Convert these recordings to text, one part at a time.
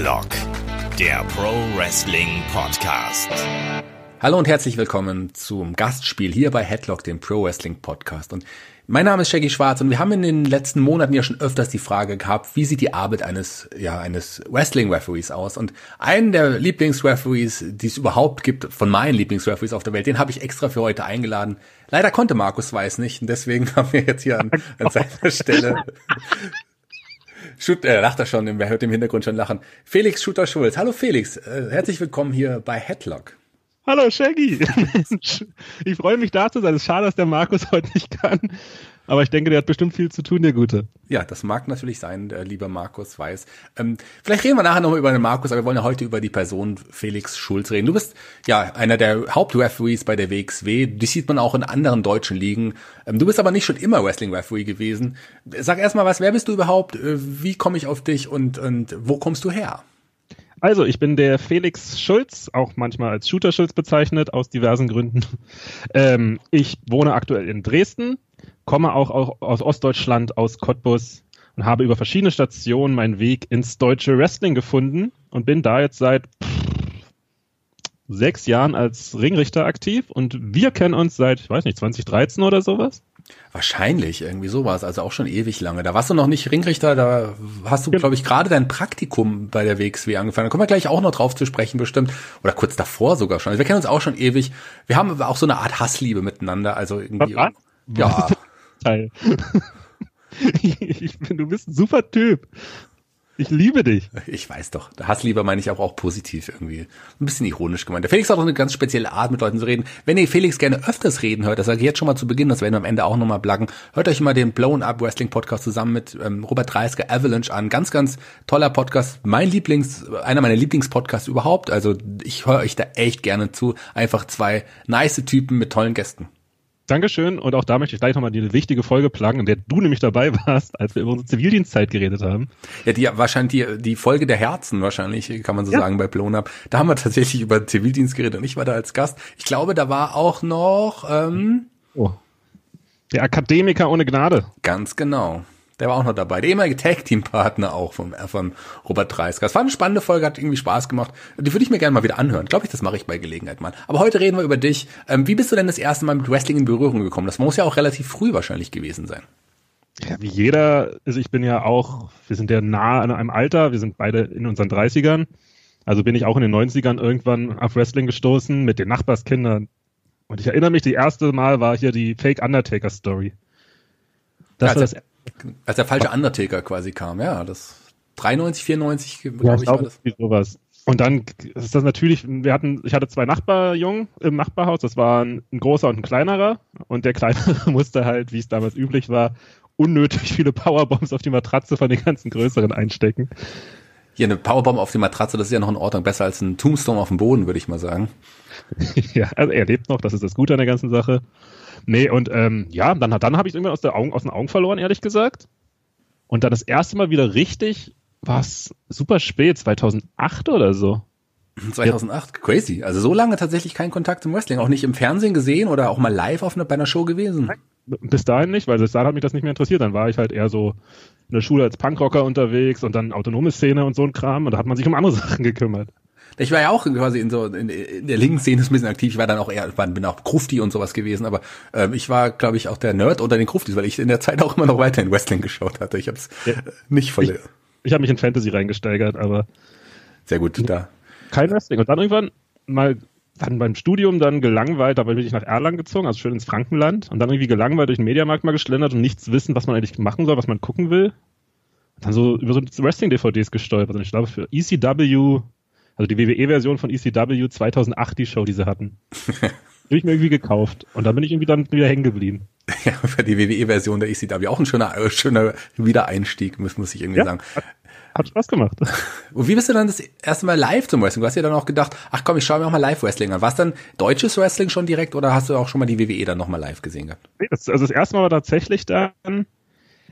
Headlock, der Pro Wrestling Podcast. Hallo und herzlich willkommen zum Gastspiel hier bei Headlock, dem Pro Wrestling Podcast. Und mein Name ist Shaggy Schwarz und wir haben in den letzten Monaten ja schon öfters die Frage gehabt, wie sieht die Arbeit eines, ja, eines Wrestling-Referees aus? Und einen der Lieblingsreferees, die es überhaupt gibt, von meinen Lieblingsreferees auf der Welt, den habe ich extra für heute eingeladen. Leider konnte Markus Weiß nicht und deswegen haben wir jetzt hier an, an seiner Stelle Shoot, äh, lacht er schon, wer hört im Hintergrund schon lachen. Felix Shooter Schulz. Hallo Felix, äh, herzlich willkommen hier bei Headlock. Hallo Shaggy. Ich freue mich da zu sein. Es ist schade, dass der Markus heute nicht kann. Aber ich denke, der hat bestimmt viel zu tun, der Gute. Ja, das mag natürlich sein, der lieber Markus Weiß. Ähm, vielleicht reden wir nachher nochmal über den Markus, aber wir wollen ja heute über die Person Felix Schulz reden. Du bist ja einer der Hauptreferees bei der WXW. Die sieht man auch in anderen deutschen Ligen. Ähm, du bist aber nicht schon immer Wrestling-Referee gewesen. Sag erstmal was, wer bist du überhaupt? Äh, wie komme ich auf dich und, und wo kommst du her? Also, ich bin der Felix Schulz, auch manchmal als Shooter Schulz bezeichnet, aus diversen Gründen. Ähm, ich wohne aktuell in Dresden, komme auch, auch aus Ostdeutschland, aus Cottbus und habe über verschiedene Stationen meinen Weg ins deutsche Wrestling gefunden und bin da jetzt seit sechs Jahren als Ringrichter aktiv und wir kennen uns seit, ich weiß nicht, 2013 oder sowas. Wahrscheinlich, irgendwie sowas, also auch schon ewig lange. Da warst du noch nicht Ringrichter, da hast du, glaube ich, gerade dein Praktikum bei der WXW angefangen. Da kommen wir gleich auch noch drauf zu sprechen, bestimmt. Oder kurz davor sogar schon. Also wir kennen uns auch schon ewig. Wir haben auch so eine Art Hassliebe miteinander. Also irgendwie. Was? Ja. Teil. ich bin, du bist ein super Typ. Ich liebe dich. Ich weiß doch. Hassliebe meine ich auch, auch positiv irgendwie. Ein bisschen ironisch gemeint. Der Felix hat auch eine ganz spezielle Art, mit Leuten zu reden. Wenn ihr Felix gerne öfters reden hört, das sage ich jetzt schon mal zu Beginn, das werden wir am Ende auch nochmal blaggen, hört euch mal den Blown Up Wrestling Podcast zusammen mit ähm, Robert Dreisker Avalanche an. Ganz, ganz toller Podcast. Mein Lieblings, einer meiner Lieblingspodcasts überhaupt. Also ich höre euch da echt gerne zu. Einfach zwei nice Typen mit tollen Gästen. Dankeschön. Und auch da möchte ich gleich nochmal die wichtige Folge plagen, in der du nämlich dabei warst, als wir über unsere Zivildienstzeit geredet haben. Ja, die wahrscheinlich die, die Folge der Herzen wahrscheinlich, kann man so ja. sagen, bei Up. Da haben wir tatsächlich über Zivildienst geredet und ich war da als Gast. Ich glaube, da war auch noch ähm, oh. der Akademiker ohne Gnade. Ganz genau. Der war auch noch dabei. Der ehemalige Tag-Team-Partner auch von, äh, von Robert Dreisker. Es war eine spannende Folge, hat irgendwie Spaß gemacht. Die würde ich mir gerne mal wieder anhören. Glaube ich, das mache ich bei Gelegenheit mal. Aber heute reden wir über dich. Ähm, wie bist du denn das erste Mal mit Wrestling in Berührung gekommen? Das muss ja auch relativ früh wahrscheinlich gewesen sein. Ja, wie jeder, also ich bin ja auch, wir sind ja nah an einem Alter, wir sind beide in unseren 30ern. Also bin ich auch in den 90ern irgendwann auf Wrestling gestoßen mit den Nachbarskindern. Und ich erinnere mich, die erste Mal war hier die Fake Undertaker Story. Das ja, war das als der falsche Undertaker quasi kam, ja, das 93, 94, glaube ja, ich, war das. Sowas. Und dann ist das natürlich, wir hatten, ich hatte zwei Nachbarjungen im Nachbarhaus, das war ein, ein großer und ein kleinerer. Und der kleinere musste halt, wie es damals üblich war, unnötig viele Powerbombs auf die Matratze von den ganzen größeren einstecken. Hier eine Powerbomb auf die Matratze, das ist ja noch in Ordnung, besser als ein Tombstone auf dem Boden, würde ich mal sagen. ja, also er lebt noch, das ist das Gute an der ganzen Sache. Nee, und ähm, ja, dann, dann habe ich irgendwann aus, der Augen, aus den Augen verloren, ehrlich gesagt. Und dann das erste Mal wieder richtig, war es super spät, 2008 oder so. 2008, ja. crazy. Also so lange tatsächlich kein Kontakt zum Wrestling. Auch nicht im Fernsehen gesehen oder auch mal live auf einer, bei einer Show gewesen? Bis dahin nicht, weil bis dahin hat mich das nicht mehr interessiert. Dann war ich halt eher so in der Schule als Punkrocker unterwegs und dann autonome Szene und so ein Kram. Und da hat man sich um andere Sachen gekümmert. Ich war ja auch quasi in so in, in der linken Szene ein bisschen aktiv. Ich war dann auch eher, bin auch Krufti und sowas gewesen, aber ähm, ich war, glaube ich, auch der Nerd unter den Kruftis, weil ich in der Zeit auch immer noch weiter in Wrestling geschaut hatte. Ich habe es ja. nicht voll. Ich, ich habe mich in Fantasy reingesteigert, aber sehr gut da. Kein Wrestling. Und dann irgendwann mal dann beim Studium dann gelangweilt, da bin ich nach Erlangen gezogen, also schön ins Frankenland und dann irgendwie gelangweilt durch den Mediamarkt mal geschlendert und nichts wissen, was man eigentlich machen soll, was man gucken will. Und dann so über so Wrestling-DVDs gestolpert und ich glaube für ECW also die WWE-Version von ECW 2008, die Show, die sie hatten. habe ich mir irgendwie gekauft. Und da bin ich irgendwie dann wieder hängen geblieben. Ja, für die WWE-Version der ECW auch ein schöner, äh, schöner Wiedereinstieg, muss, muss ich irgendwie ja, sagen. Hat, hat Spaß gemacht. Und wie bist du dann das erste Mal live zum Wrestling? Du hast ja dann auch gedacht, ach komm, ich schaue mir auch mal Live-Wrestling an. War es dann deutsches Wrestling schon direkt oder hast du auch schon mal die WWE dann nochmal live gesehen gehabt? Nee, das, also das erste Mal war tatsächlich dann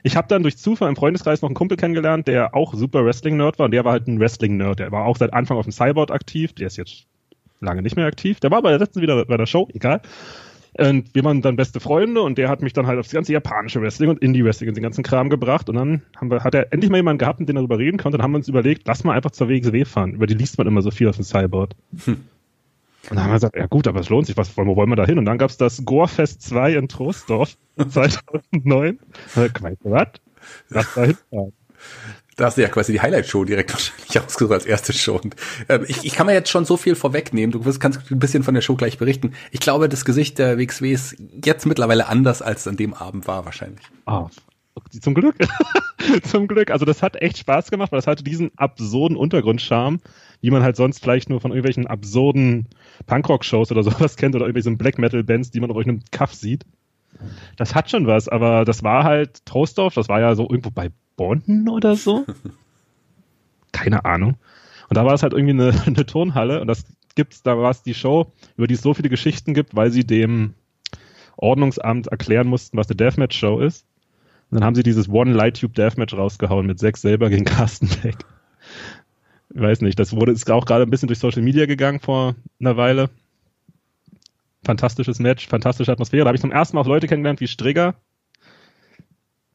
ich habe dann durch Zufall im Freundeskreis noch einen Kumpel kennengelernt, der auch super Wrestling-Nerd war und der war halt ein Wrestling-Nerd. Der war auch seit Anfang auf dem Cyborg aktiv, der ist jetzt lange nicht mehr aktiv. Der war bei der letzten wieder bei der Show, egal. Und wir waren dann beste Freunde und der hat mich dann halt aufs ganze japanische Wrestling und Indie-Wrestling und den ganzen Kram gebracht. Und dann haben wir, hat er endlich mal jemanden gehabt, mit dem er darüber reden konnte. Dann haben wir uns überlegt, lass mal einfach zur WXW fahren. Über die liest man immer so viel auf dem Cyborg. Hm. Und dann haben wir gesagt, ja gut, aber es lohnt sich, was wo wollen wir da hin? Und dann gab's das Gorefest 2 in Troisdorf 2009. Weißt du was? Lass da hinfahren. Da hast du ja quasi die Highlight-Show direkt wahrscheinlich ausgesucht als erste Show. Und, ähm, ich, ich kann mir jetzt schon so viel vorwegnehmen. Du wirst, kannst ein bisschen von der Show gleich berichten. Ich glaube, das Gesicht der WXW ist jetzt mittlerweile anders, als es an dem Abend war wahrscheinlich. Ah, zum Glück. zum Glück. Also das hat echt Spaß gemacht, weil das hatte diesen absurden Untergrundcharme, wie man halt sonst vielleicht nur von irgendwelchen absurden Punkrock-Shows oder sowas kennt oder irgendwelchen Black Metal-Bands, die man auf irgendeinem Kaff sieht. Das hat schon was, aber das war halt Trostdorf, das war ja so irgendwo bei Bonn oder so. Keine Ahnung. Und da war es halt irgendwie eine, eine Turnhalle und das gibt's, da war es die Show, über die es so viele Geschichten gibt, weil sie dem Ordnungsamt erklären mussten, was eine Deathmatch-Show ist. Und dann haben sie dieses One Light Tube Deathmatch rausgehauen mit sechs selber gegen Carsten Beck. Ich weiß nicht, das wurde, ist auch gerade ein bisschen durch Social Media gegangen vor einer Weile. Fantastisches Match, fantastische Atmosphäre. Da habe ich zum ersten Mal auch Leute kennengelernt wie Strigger,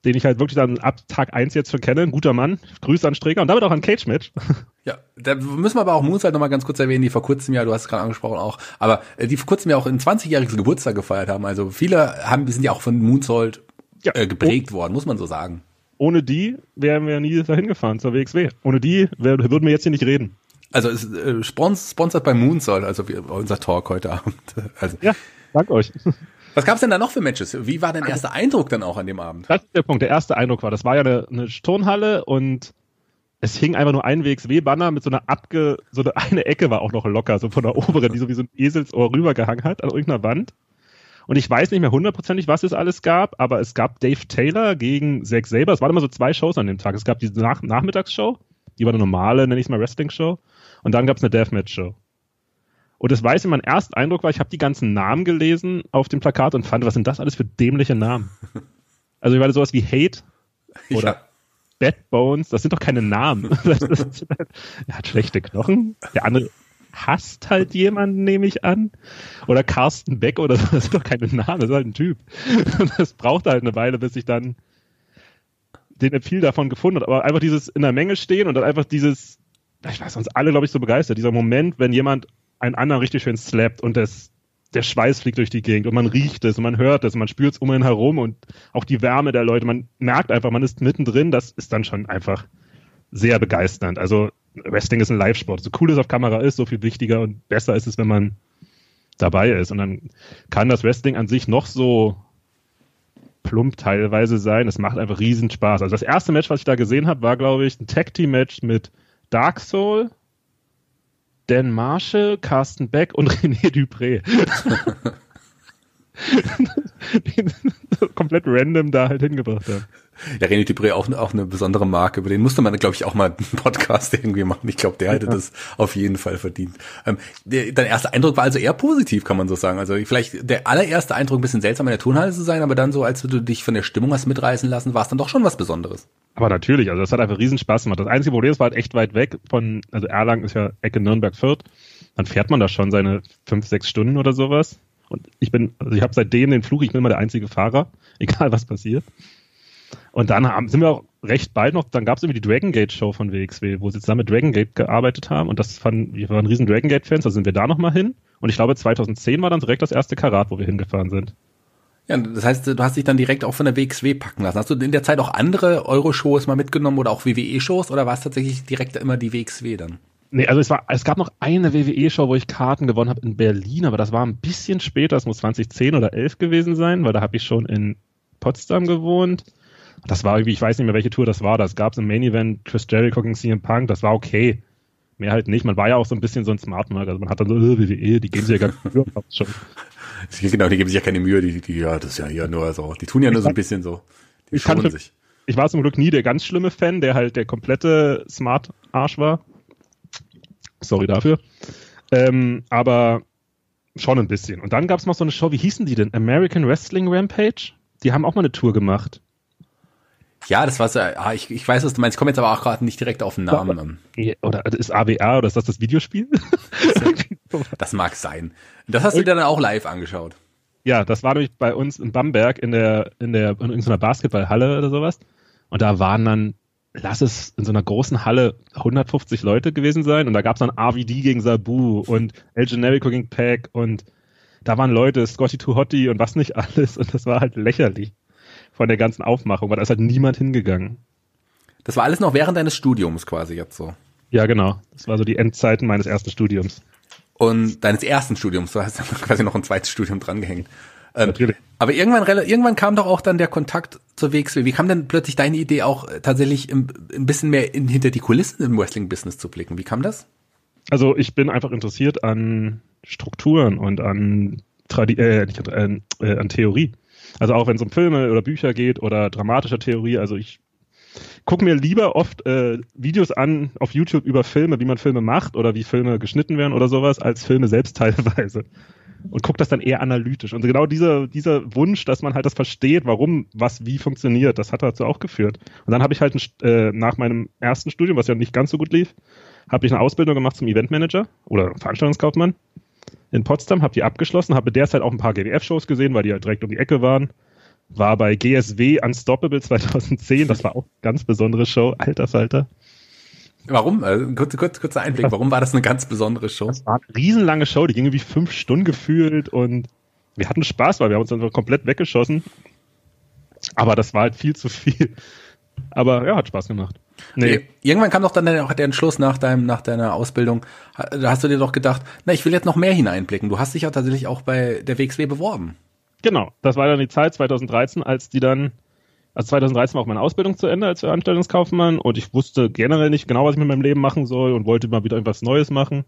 den ich halt wirklich dann ab Tag eins jetzt schon kenne. Ein guter Mann. Grüße an Streger und damit auch an Cage Match. Ja, da müssen wir aber auch Moons halt nochmal ganz kurz erwähnen, die vor kurzem ja, du hast es gerade angesprochen auch, aber äh, die vor kurzem ja auch ein 20-jähriges Geburtstag gefeiert haben. Also viele haben, sind ja auch von Moonsault ja. äh, geprägt oh. worden, muss man so sagen. Ohne die wären wir nie dahin gefahren zur WXW. Ohne die wär, würden wir jetzt hier nicht reden. Also es äh, sponsert bei Moonsault, also wir, unser Talk heute Abend. Also. Ja, dank euch. Was gab's denn da noch für Matches? Wie war dein erster Eindruck dann auch an dem Abend? Das ist der Punkt. Der erste Eindruck war, das war ja eine, eine Turnhalle und es hing einfach nur ein WXW-Banner mit so einer abge, so eine, eine Ecke war auch noch locker, so von der oberen, die so wie so ein Eselsohr rübergehangen hat an irgendeiner Wand. Und ich weiß nicht mehr hundertprozentig, was es alles gab, aber es gab Dave Taylor gegen Zack Saber. Es waren immer so zwei Shows an dem Tag. Es gab diese Nach Nachmittagsshow, die war eine normale, nenne ich es mal Wrestling-Show. Und dann gab es eine Deathmatch-Show. Und das weiß ich, mein erster Eindruck war, ich habe die ganzen Namen gelesen auf dem Plakat und fand, was sind das alles für dämliche Namen? Also ich war sowas wie Hate oder ja. Bad Bones, das sind doch keine Namen. Er hat schlechte Knochen. Der andere hasst halt jemanden, nehme ich an. Oder Carsten Beck oder so, das sind doch keine Namen, das ist halt ein Typ. Und das braucht halt eine Weile, bis ich dann den viel davon gefunden habe. Aber einfach dieses in der Menge stehen und dann einfach dieses, ich weiß uns alle, glaube ich, so begeistert, dieser Moment, wenn jemand einen anderen richtig schön slappt und das, der Schweiß fliegt durch die Gegend und man riecht es und man hört es und man spürt es um ihn herum und auch die Wärme der Leute, man merkt einfach, man ist mittendrin, das ist dann schon einfach sehr begeisternd. Also Wrestling ist ein Live-Sport. So cool es auf Kamera ist, so viel wichtiger und besser ist es, wenn man dabei ist. Und dann kann das Wrestling an sich noch so plump teilweise sein. Es macht einfach riesen Spaß. Also das erste Match, was ich da gesehen habe, war, glaube ich, ein Tag Team Match mit Dark Soul, Dan Marshall, Carsten Beck und René Dupré. komplett random da halt hingebracht haben. Ja, René Dupré auch, auch eine besondere Marke, über den musste man, glaube ich, auch mal einen Podcast irgendwie machen. Ich glaube, der hätte ja. das auf jeden Fall verdient. Ähm, der, dein erster Eindruck war also eher positiv, kann man so sagen. Also vielleicht der allererste Eindruck ein bisschen seltsam in der Turnhalle zu sein, aber dann so, als du dich von der Stimmung hast mitreißen lassen, war es dann doch schon was Besonderes. Aber natürlich, also das hat einfach riesen Spaß gemacht. Das einzige Problem ist, war halt echt weit weg von, also Erlangen ist ja Ecke Nürnberg-Fürth. Dann fährt man da schon seine fünf, sechs Stunden oder sowas. Und ich bin, also ich habe seitdem den Fluch, ich bin immer der einzige Fahrer, egal was passiert. Und dann haben, sind wir auch recht bald noch, dann gab es irgendwie die Dragon Gate Show von WXW, wo sie zusammen mit Dragon Gate gearbeitet haben und das fanden, wir waren riesen Dragon Gate Fans, da sind wir da nochmal hin. Und ich glaube 2010 war dann direkt das erste Karat, wo wir hingefahren sind. Ja, das heißt, du hast dich dann direkt auch von der WXW packen lassen. Hast du in der Zeit auch andere Euro-Shows mal mitgenommen oder auch WWE-Shows oder war es tatsächlich direkt immer die WXW dann? Nee, also es war, es gab noch eine WWE-Show, wo ich Karten gewonnen habe in Berlin, aber das war ein bisschen später, es muss 2010 oder 11 gewesen sein, weil da habe ich schon in Potsdam gewohnt. Das war irgendwie, ich weiß nicht mehr, welche Tour das war. Das gab es im Main Event, Chris Jericho gegen CM Punk, das war okay. Mehr halt nicht. Man war ja auch so ein bisschen so ein Smart Mark. Also man hat dann so, äh, WWE, die geben sich ja gar nicht Mühe, schon. Genau, die geben sich ja keine Mühe, die, die, ja, das ist ja hier nur so. Die tun ja nur so ein bisschen so. Die ich schonen sich. Ich war zum Glück nie der ganz schlimme Fan, der halt der komplette Smart Arsch war. Sorry dafür. Ähm, aber schon ein bisschen. Und dann gab es noch so eine Show, wie hießen die denn? American Wrestling Rampage? Die haben auch mal eine Tour gemacht. Ja, das war so, ah, ich, ich weiß, was du meinst. Ich komme jetzt aber auch gerade nicht direkt auf den Namen. Oder ist AWR oder ist das das Videospiel? das mag sein. Das hast du dir dann auch live angeschaut. Ja, das war nämlich bei uns in Bamberg in der, in der, in irgendeiner Basketballhalle oder sowas. Und da waren dann, lass es in so einer großen Halle 150 Leute gewesen sein. Und da gab es dann RVD gegen Sabu und El Generico gegen Pack und da waren Leute, Scotty Too Hotty und was nicht alles. Und das war halt lächerlich von der ganzen Aufmachung, weil da ist halt niemand hingegangen. Das war alles noch während deines Studiums quasi jetzt so. Ja, genau. Das war so die Endzeiten meines ersten Studiums. Und deines ersten Studiums, du hast quasi noch ein zweites Studium drangehängt. Ähm, Natürlich. Aber irgendwann, irgendwann kam doch auch dann der Kontakt zur WXW. Wie kam denn plötzlich deine Idee auch tatsächlich im, ein bisschen mehr in, hinter die Kulissen im Wrestling-Business zu blicken? Wie kam das? Also ich bin einfach interessiert an Strukturen und an, Tradi äh, nicht, äh, äh, an Theorie. Also auch wenn es um Filme oder Bücher geht oder dramatische Theorie. Also ich gucke mir lieber oft äh, Videos an auf YouTube über Filme, wie man Filme macht oder wie Filme geschnitten werden oder sowas, als Filme selbst teilweise. Und gucke das dann eher analytisch. Und genau dieser, dieser Wunsch, dass man halt das versteht, warum was wie funktioniert, das hat dazu auch geführt. Und dann habe ich halt ein, äh, nach meinem ersten Studium, was ja nicht ganz so gut lief, habe ich eine Ausbildung gemacht zum Eventmanager oder Veranstaltungskaufmann in Potsdam, habe die abgeschlossen, habe derzeit auch ein paar GWF-Shows gesehen, weil die halt direkt um die Ecke waren. War bei GSW Unstoppable 2010, das war auch eine ganz besondere Show, alter Falter. Warum? Also, kurz, kurz, kurzer Einblick. Warum war das eine ganz besondere Show? Das war eine riesenlange Show, die ging irgendwie fünf Stunden gefühlt und wir hatten Spaß, weil wir haben uns dann komplett weggeschossen. Aber das war halt viel zu viel. Aber ja, hat Spaß gemacht. Nee. Irgendwann kam doch dann auch der Entschluss nach deinem, nach deiner Ausbildung. Da hast du dir doch gedacht, na, ich will jetzt noch mehr hineinblicken. Du hast dich ja tatsächlich auch bei der WXW beworben. Genau. Das war dann die Zeit 2013, als die dann, also 2013 war auch meine Ausbildung zu Ende als Veranstaltungskaufmann und ich wusste generell nicht genau, was ich mit meinem Leben machen soll und wollte mal wieder irgendwas Neues machen.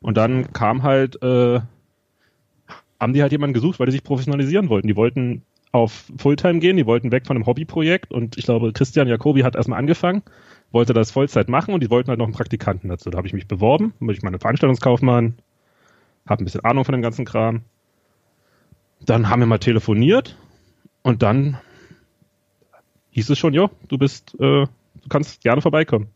Und dann kam halt, äh, haben die halt jemanden gesucht, weil die sich professionalisieren wollten. Die wollten auf Fulltime gehen, die wollten weg von einem Hobbyprojekt und ich glaube, Christian Jacobi hat erstmal angefangen, wollte das Vollzeit machen und die wollten halt noch einen Praktikanten dazu. Da habe ich mich beworben, bin ich meine Veranstaltungskaufmann, habe ein bisschen Ahnung von dem ganzen Kram. Dann haben wir mal telefoniert und dann hieß es schon, jo, du bist, äh, du kannst gerne vorbeikommen.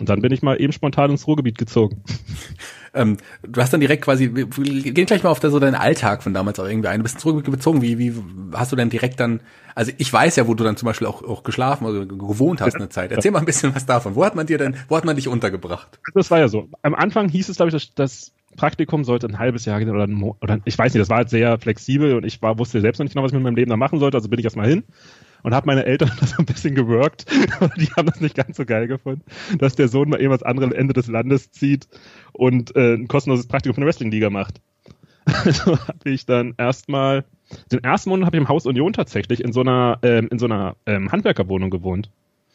Und dann bin ich mal eben spontan ins Ruhrgebiet gezogen. ähm, du hast dann direkt quasi, wir gehen gleich mal auf so deinen Alltag von damals auch irgendwie ein. Du bist ins Ruhrgebiet gezogen. Wie, wie hast du denn direkt dann, also ich weiß ja, wo du dann zum Beispiel auch, auch geschlafen oder gewohnt hast eine Zeit. Erzähl mal ein bisschen was davon. Wo hat man dir denn, wo hat man dich untergebracht? Das war ja so. Am Anfang hieß es, glaube ich, dass das Praktikum sollte ein halbes Jahr gehen oder, ein oder ich weiß nicht, das war halt sehr flexibel und ich war, wusste selbst noch nicht genau, was ich mit meinem Leben da machen sollte, also bin ich erstmal hin und habe meine Eltern das ein bisschen geworkt. die haben das nicht ganz so geil gefunden, dass der Sohn mal eben ans andere Ende des Landes zieht und äh, ein kostenloses Praktikum von der Wrestling-Liga macht. Also habe ich dann erstmal, den ersten Monat habe ich im Haus Union tatsächlich in so einer, ähm, in so einer ähm, Handwerkerwohnung gewohnt.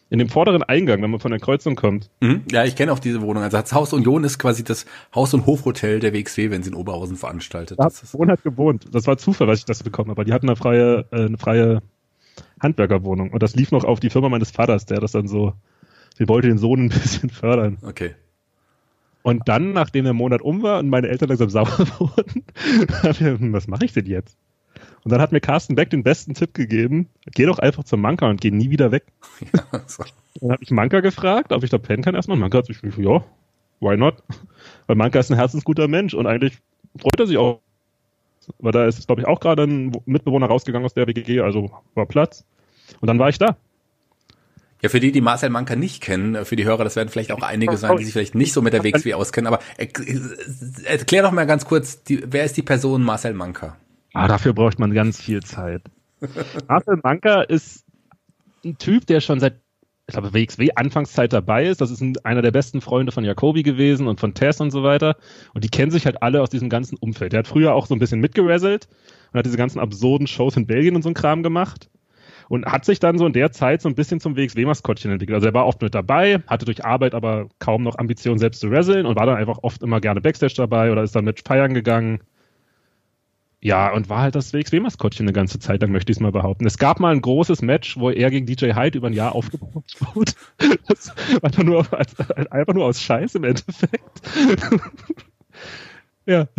In dem vorderen Eingang, wenn man von der Kreuzung kommt. Mhm. Ja, ich kenne auch diese Wohnung. Also das Haus Union ist quasi das Haus- und Hofhotel der WXW, wenn sie in Oberhausen veranstaltet. Da hat Wohn hat gewohnt. Das war Zufall, was ich das bekommen habe. Die hatten eine freie, äh, eine freie Handwerkerwohnung. Und das lief noch auf die Firma meines Vaters, der das dann so, der wollte den Sohn ein bisschen fördern. Okay. Und dann, nachdem der Monat um war und meine Eltern langsam sauer wurden, hm, was mache ich denn jetzt? Und dann hat mir Carsten Beck den besten Tipp gegeben, geh doch einfach zum Manka und geh nie wieder weg. Ja, so. Dann habe ich Manka gefragt, ob ich da pennen kann erstmal. Manka hat sich ja, why not? Weil Manka ist ein herzensguter Mensch und eigentlich freut er sich auch. Weil da ist, glaube ich, auch gerade ein Mitbewohner rausgegangen aus der WGG, also war Platz. Und dann war ich da. Ja, für die, die Marcel Manka nicht kennen, für die Hörer, das werden vielleicht auch einige sein, die sich vielleicht nicht so mit der WXW auskennen, aber erklär doch mal ganz kurz, die, wer ist die Person Marcel Manka? Ah, dafür braucht man ganz viel Zeit. Marcel Manka ist ein Typ, der schon seit, ich glaube, WXW Anfangszeit dabei ist. Das ist ein, einer der besten Freunde von Jacobi gewesen und von Tess und so weiter. Und die kennen sich halt alle aus diesem ganzen Umfeld. Der hat früher auch so ein bisschen mitgerasselt und hat diese ganzen absurden Shows in Belgien und so ein Kram gemacht und hat sich dann so in der Zeit so ein bisschen zum WXW-Maskottchen entwickelt. Also er war oft mit dabei, hatte durch Arbeit aber kaum noch Ambitionen selbst zu wresteln und war dann einfach oft immer gerne Backstage dabei oder ist dann mit feiern gegangen. Ja, und war halt das WXW-Maskottchen eine ganze Zeit lang, möchte ich es mal behaupten. Es gab mal ein großes Match, wo er gegen DJ Hyde über ein Jahr aufgebaut wurde. Das war einfach nur, als, einfach nur aus Scheiß im Endeffekt. Ja.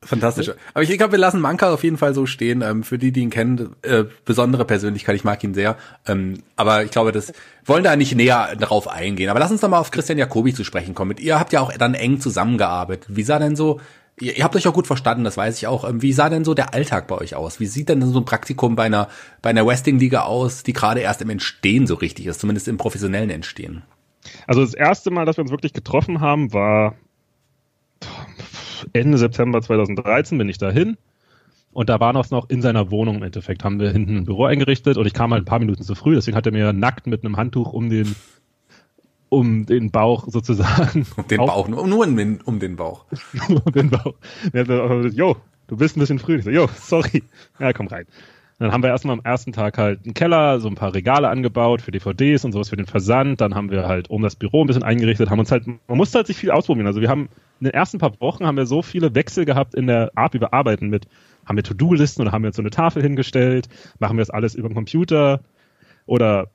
Fantastisch. Aber ich glaube, wir lassen Manka auf jeden Fall so stehen. Ähm, für die, die ihn kennen, äh, besondere Persönlichkeit. Ich mag ihn sehr. Ähm, aber ich glaube, das wollen da nicht näher darauf eingehen. Aber lass uns doch mal auf Christian Jacobi zu sprechen kommen. Mit ihr habt ja auch dann eng zusammengearbeitet. Wie sah denn so Ihr, ihr habt euch auch gut verstanden, das weiß ich auch. Ähm, wie sah denn so der Alltag bei euch aus? Wie sieht denn so ein Praktikum bei einer, bei einer Wrestling-Liga aus, die gerade erst im Entstehen so richtig ist, zumindest im professionellen Entstehen? Also das erste Mal, dass wir uns wirklich getroffen haben, war Ende September 2013 bin ich dahin. Und da war noch noch in seiner Wohnung im Endeffekt, haben wir hinten ein Büro eingerichtet und ich kam halt ein paar Minuten zu früh, deswegen hat er mir nackt mit einem Handtuch um den um den Bauch sozusagen. Um den Bauch, nur, nur um den, um den Bauch. um den Bauch. Jo, du bist ein bisschen früh. Ich so, jo, sorry. Ja, komm rein. Dann haben wir erstmal am ersten Tag halt einen Keller, so ein paar Regale angebaut für DVDs und sowas für den Versand. Dann haben wir halt um das Büro ein bisschen eingerichtet, haben uns halt, man musste halt sich viel ausprobieren. Also wir haben in den ersten paar Wochen haben wir so viele Wechsel gehabt in der Art, wie wir arbeiten mit, haben wir To-Do-Listen oder haben wir jetzt so eine Tafel hingestellt, machen wir das alles über den Computer oder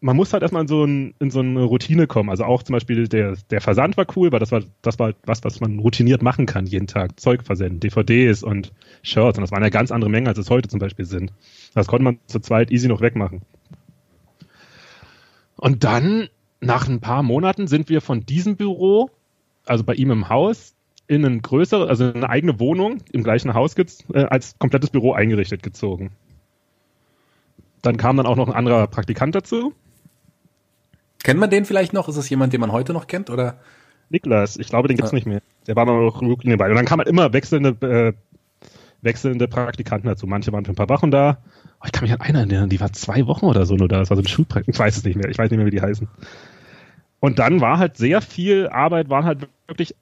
man muss halt erstmal in so, ein, in so eine Routine kommen. Also auch zum Beispiel der, der Versand war cool, weil das war, das war was, was man routiniert machen kann jeden Tag. Zeug versenden, DVDs und Shirts. Und das waren ja ganz andere Mengen, als es heute zum Beispiel sind. Das konnte man zu zweit easy noch wegmachen. Und dann, nach ein paar Monaten, sind wir von diesem Büro, also bei ihm im Haus, in ein größeres, also eine eigene Wohnung im gleichen Haus äh, als komplettes Büro eingerichtet gezogen. Dann kam dann auch noch ein anderer Praktikant dazu Kennt man den vielleicht noch? Ist es jemand, den man heute noch kennt? Oder? Niklas, ich glaube, den gibt's ja. nicht mehr. Der war noch Rookie dabei. Und dann kamen halt immer wechselnde, äh, wechselnde Praktikanten dazu. Manche waren für ein paar Wochen da. Oh, ich kann mich an einer erinnern, die war zwei Wochen oder so nur da. Das war so ein Schulpraktikum. Ich weiß es nicht mehr. Ich weiß nicht mehr, wie die heißen. Und dann war halt sehr viel Arbeit, waren halt wirklich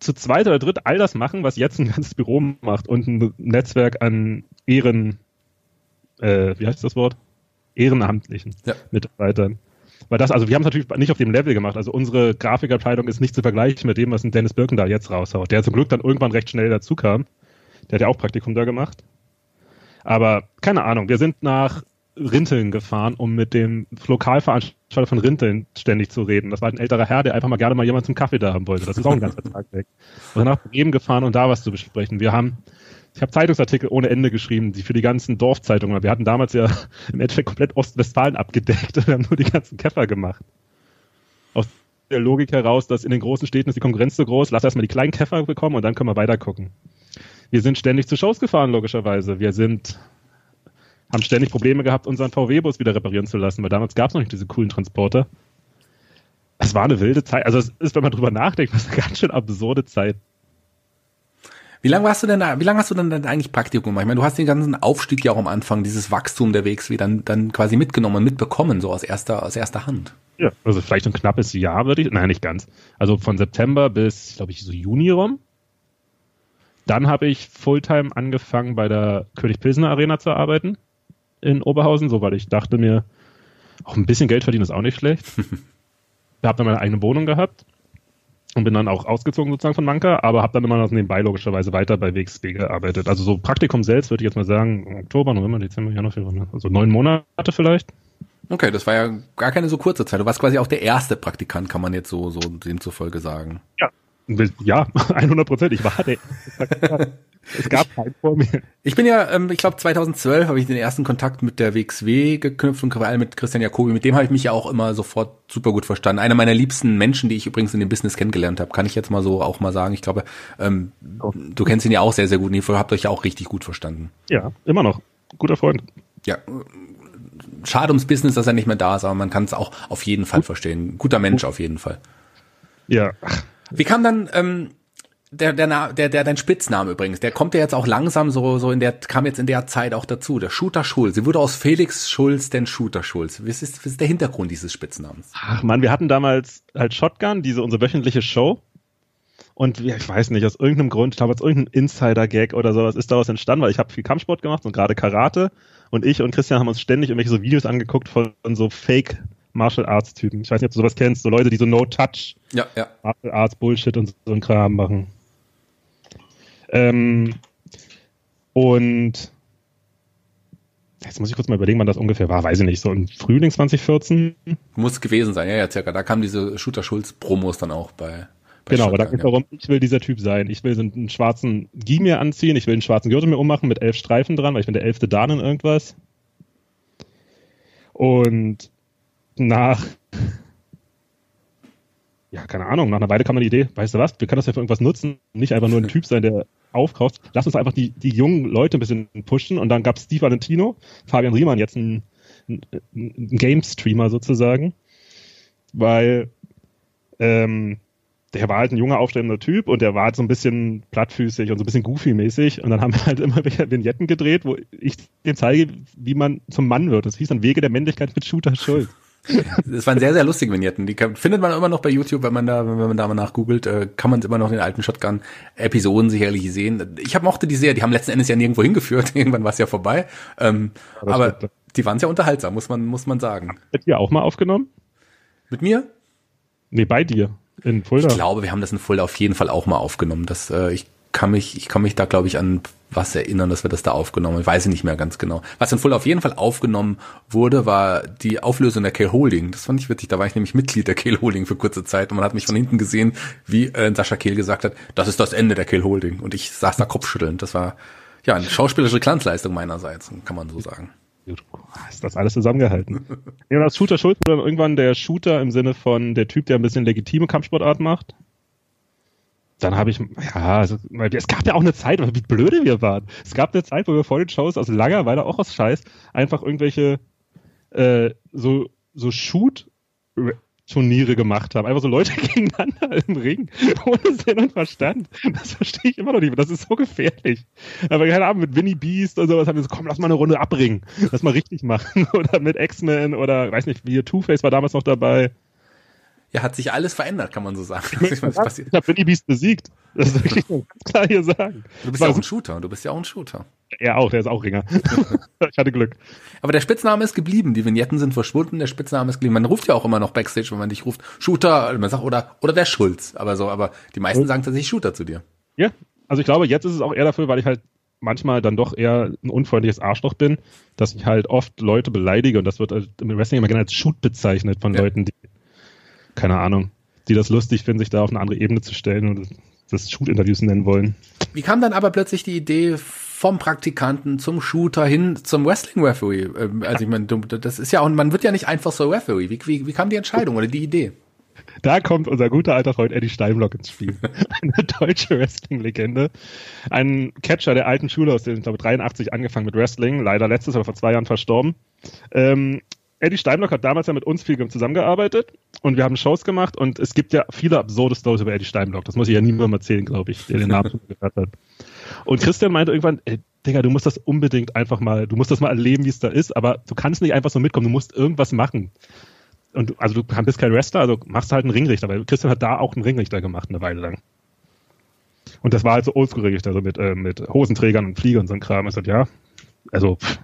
zu zweit oder dritt all das machen, was jetzt ein ganzes Büro macht und ein Netzwerk an Ehren, äh, wie heißt das Wort? Ehrenamtlichen ja. Mitarbeitern. Weil das, also wir haben es natürlich nicht auf dem Level gemacht. Also unsere Grafikerabteilung ist nicht zu vergleichen mit dem, was ein Dennis Birken da jetzt raushaut. Der zum Glück dann irgendwann recht schnell dazu kam. Der hat ja auch Praktikum da gemacht. Aber keine Ahnung, wir sind nach Rinteln gefahren, um mit dem Lokalveranstalter von Rinteln ständig zu reden. Das war ein älterer Herr, der einfach mal gerne mal jemand zum Kaffee da haben wollte. Das ist auch ein ganzer Tag weg. Und nach Bremen gefahren und da was zu besprechen. Wir haben ich habe Zeitungsartikel ohne Ende geschrieben, die für die ganzen Dorfzeitungen. Wir hatten damals ja im Endeffekt komplett Ostwestfalen abgedeckt und haben nur die ganzen Käfer gemacht. Aus der Logik heraus, dass in den großen Städten ist die Konkurrenz so groß, lass erstmal die kleinen Käfer bekommen und dann können wir weiter gucken. Wir sind ständig zu Shows gefahren, logischerweise. Wir sind, haben ständig Probleme gehabt, unseren VW-Bus wieder reparieren zu lassen, weil damals gab es noch nicht diese coolen Transporter. Es war eine wilde Zeit. Also es ist, wenn man drüber nachdenkt, was eine ganz schön absurde Zeit. Wie lange warst du denn da, wie lange hast du denn dann eigentlich Praktikum gemacht? Ich meine, du hast den ganzen Aufstieg ja auch am Anfang, dieses Wachstum der WXW dann, dann quasi mitgenommen und mitbekommen, so aus erster, aus erster Hand. Ja, also vielleicht ein knappes Jahr würde ich, nein, nicht ganz. Also von September bis, glaube ich, so Juni rum. Dann habe ich Fulltime angefangen bei der König Pilsener Arena zu arbeiten in Oberhausen, so weil ich dachte mir, auch ein bisschen Geld verdienen ist auch nicht schlecht. ich habe dann meine eigene Wohnung gehabt und bin dann auch ausgezogen sozusagen von Manka, aber habe dann immer noch nebenbei logischerweise weiter bei WXB gearbeitet. Also so Praktikum selbst würde ich jetzt mal sagen, Oktober, November, Dezember, Januar, Februar, also neun Monate vielleicht. Okay, das war ja gar keine so kurze Zeit. Du warst quasi auch der erste Praktikant, kann man jetzt so, so demzufolge sagen. Ja, ja, 100 Prozent. Ich war der Es gab keinen vor mir. Ich bin ja, ähm, ich glaube 2012 habe ich den ersten Kontakt mit der WXW geknüpft und vor allem mit Christian Jacobi. Mit dem habe ich mich ja auch immer sofort super gut verstanden. Einer meiner liebsten Menschen, die ich übrigens in dem Business kennengelernt habe, kann ich jetzt mal so auch mal sagen. Ich glaube, ähm, oh. du kennst ihn ja auch sehr, sehr gut und ihr habt euch ja auch richtig gut verstanden. Ja, immer noch. Guter Freund. Ja, schade ums Business, dass er nicht mehr da ist, aber man kann es auch auf jeden Fall verstehen. Guter Mensch auf jeden Fall. Ja. Wie kam dann ähm, der, der, der, der, dein Spitzname übrigens, der kommt ja jetzt auch langsam so, so in der, kam jetzt in der Zeit auch dazu, der Shooter Schulz. Sie wurde aus Felix Schulz denn Shooter Schulz. Was ist, was ist der Hintergrund dieses Spitznamens? Ach man, wir hatten damals halt Shotgun, diese, unsere wöchentliche Show. Und ich weiß nicht, aus irgendeinem Grund, ich glaube, aus irgendeinem Insider-Gag oder sowas ist daraus entstanden, weil ich habe viel Kampfsport gemacht und gerade Karate. Und ich und Christian haben uns ständig irgendwelche so Videos angeguckt von so Fake Martial Arts Typen. Ich weiß nicht, ob du sowas kennst, so Leute, die so No-Touch ja, ja. Martial Arts Bullshit und so ein Kram machen. Ähm, und jetzt muss ich kurz mal überlegen, wann das ungefähr war. Weiß ich nicht, so im Frühling 2014. Muss gewesen sein, ja, ja, circa. Da kamen diese Shooter Schulz Promos dann auch bei. bei genau, aber da geht es darum, ich will dieser Typ sein. Ich will so einen schwarzen Gi mir anziehen, ich will einen schwarzen Gürtel mir ummachen mit elf Streifen dran, weil ich bin der elfte Dan in irgendwas. Und nach ja, keine Ahnung, nach einer Weile kam man die Idee, weißt du was, wir können das ja für irgendwas nutzen, nicht einfach nur ein Typ sein, der aufkauft. Lass uns einfach die, die jungen Leute ein bisschen pushen und dann gab Steve Valentino, Fabian Riemann, jetzt ein, ein, ein Game-Streamer sozusagen, weil ähm, der war halt ein junger, aufstrebender Typ und der war halt so ein bisschen plattfüßig und so ein bisschen goofy-mäßig. Und dann haben wir halt immer Vignetten gedreht, wo ich dir zeige, wie man zum Mann wird. Das hieß dann Wege der Männlichkeit mit Shooter Schuld. Das waren sehr, sehr lustige Vignetten. Die kann, findet man immer noch bei YouTube, wenn man da, wenn man da mal nachgoogelt, äh, kann man immer noch in den alten Shotgun-Episoden sicherlich sehen. Ich hab, mochte die sehr, die haben letzten Endes ja nirgendwo hingeführt, irgendwann war es ja vorbei. Ähm, aber aber die waren sehr unterhaltsam, muss man, muss man sagen. Habt ihr auch mal aufgenommen? Mit mir? Nee, bei dir. In Fulda? Ich glaube, wir haben das in Fulda auf jeden Fall auch mal aufgenommen. Das, äh, ich kann mich, ich kann mich da, glaube ich, an was erinnern, dass wir das da aufgenommen haben. Ich weiß nicht mehr ganz genau. Was in Fulda auf jeden Fall aufgenommen wurde, war die Auflösung der Kale Holding. Das fand ich witzig. Da war ich nämlich Mitglied der Kale Holding für kurze Zeit und man hat mich von hinten gesehen, wie äh, Sascha Kehl gesagt hat, das ist das Ende der Kale Holding. Und ich saß da kopfschüttelnd. Das war ja eine schauspielerische Glanzleistung meinerseits, kann man so sagen. Ist das alles zusammengehalten? ja, das Shooter Schuld dann irgendwann der Shooter im Sinne von der Typ, der ein bisschen legitime Kampfsportart macht. Dann habe ich, ja, also, es gab ja auch eine Zeit, wie blöde wir waren. Es gab eine Zeit, wo wir vor den Shows aus Langeweile, auch aus Scheiß, einfach irgendwelche äh, so, so Shoot Turniere gemacht haben. Einfach so Leute gegeneinander im Ring, ohne Sinn und Verstand. Das verstehe ich immer noch nicht. Das ist so gefährlich. Aber keine Ahnung, mit Winnie Beast oder sowas haben wir so, komm, lass mal eine Runde abbringen. Lass mal richtig machen. Oder mit X-Men oder, weiß nicht, wie Two-Face war damals noch dabei. Ja, hat sich alles verändert, kann man so sagen. Ich, ich habe Winnie Beast besiegt. Das ist wirklich ganz klar hier sagen. Du bist ja auch ein Shooter. Du bist ja auch ein Shooter. Er auch, der ist auch Ringer. ich hatte Glück. Aber der Spitzname ist geblieben. Die Vignetten sind verschwunden. Der Spitzname ist geblieben. Man ruft ja auch immer noch Backstage, wenn man dich ruft, Shooter, man sagt, oder, oder der Schulz. Aber so, aber die meisten sagen tatsächlich Shooter zu dir. Ja. Also ich glaube, jetzt ist es auch eher dafür, weil ich halt manchmal dann doch eher ein unfreundliches Arschloch bin, dass ich halt oft Leute beleidige und das wird im Wrestling immer gerne als Shoot bezeichnet von ja. Leuten, die, keine Ahnung, die das lustig finden, sich da auf eine andere Ebene zu stellen und das Shoot-Interviews nennen wollen. Wie kam dann aber plötzlich die Idee vom Praktikanten zum Shooter hin zum Wrestling-Referee? Ähm, also ich meine, das ist ja auch, man wird ja nicht einfach so Referee. Wie, wie, wie kam die Entscheidung oder die Idee? Da kommt unser guter alter Freund Eddie Steinblock ins Spiel. Eine deutsche Wrestling-Legende. Ein Catcher der alten Schule, aus dem, ich glaube, 83 angefangen mit Wrestling, leider letztes oder vor zwei Jahren verstorben. Ähm, Eddie Steinblock hat damals ja mit uns viel zusammengearbeitet und wir haben Shows gemacht und es gibt ja viele absurde Stories über Eddie Steinblock. Das muss ich ja niemandem erzählen, glaube ich, der den Namen gehört hat. Und Christian meinte irgendwann, ey, Digga, du musst das unbedingt einfach mal, du musst das mal erleben, wie es da ist, aber du kannst nicht einfach so mitkommen, du musst irgendwas machen. Und also du bist kein Wrestler, also machst halt einen Ringrichter, weil Christian hat da auch einen Ringrichter gemacht, eine Weile lang. Und das war halt so Oldschool-Ringrichter, so mit, äh, mit Hosenträgern und Fliegern und so ein Kram. Ich sagte, ja, also pff,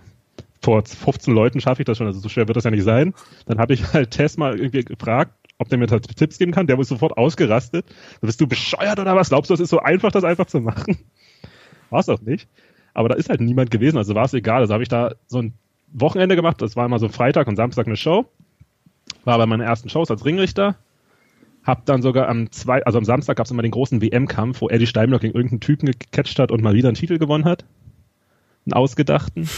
vor 15 Leuten schaffe ich das schon, also so schwer wird das ja nicht sein. Dann habe ich halt Tess mal irgendwie gefragt, ob der mir halt Tipps geben kann. Der wurde sofort ausgerastet. So, bist du bescheuert oder was? Glaubst du, das ist so einfach, das einfach zu machen? War es auch nicht. Aber da ist halt niemand gewesen, also war es egal. Also habe ich da so ein Wochenende gemacht, das war immer so Freitag und Samstag eine Show. War bei meinen ersten Shows als Ringrichter. Hab dann sogar am zwei, also am Samstag gab es immer den großen WM-Kampf, wo Eddie Steinblock gegen irgendeinen Typen gecatcht hat und mal wieder einen Titel gewonnen hat einen ausgedachten.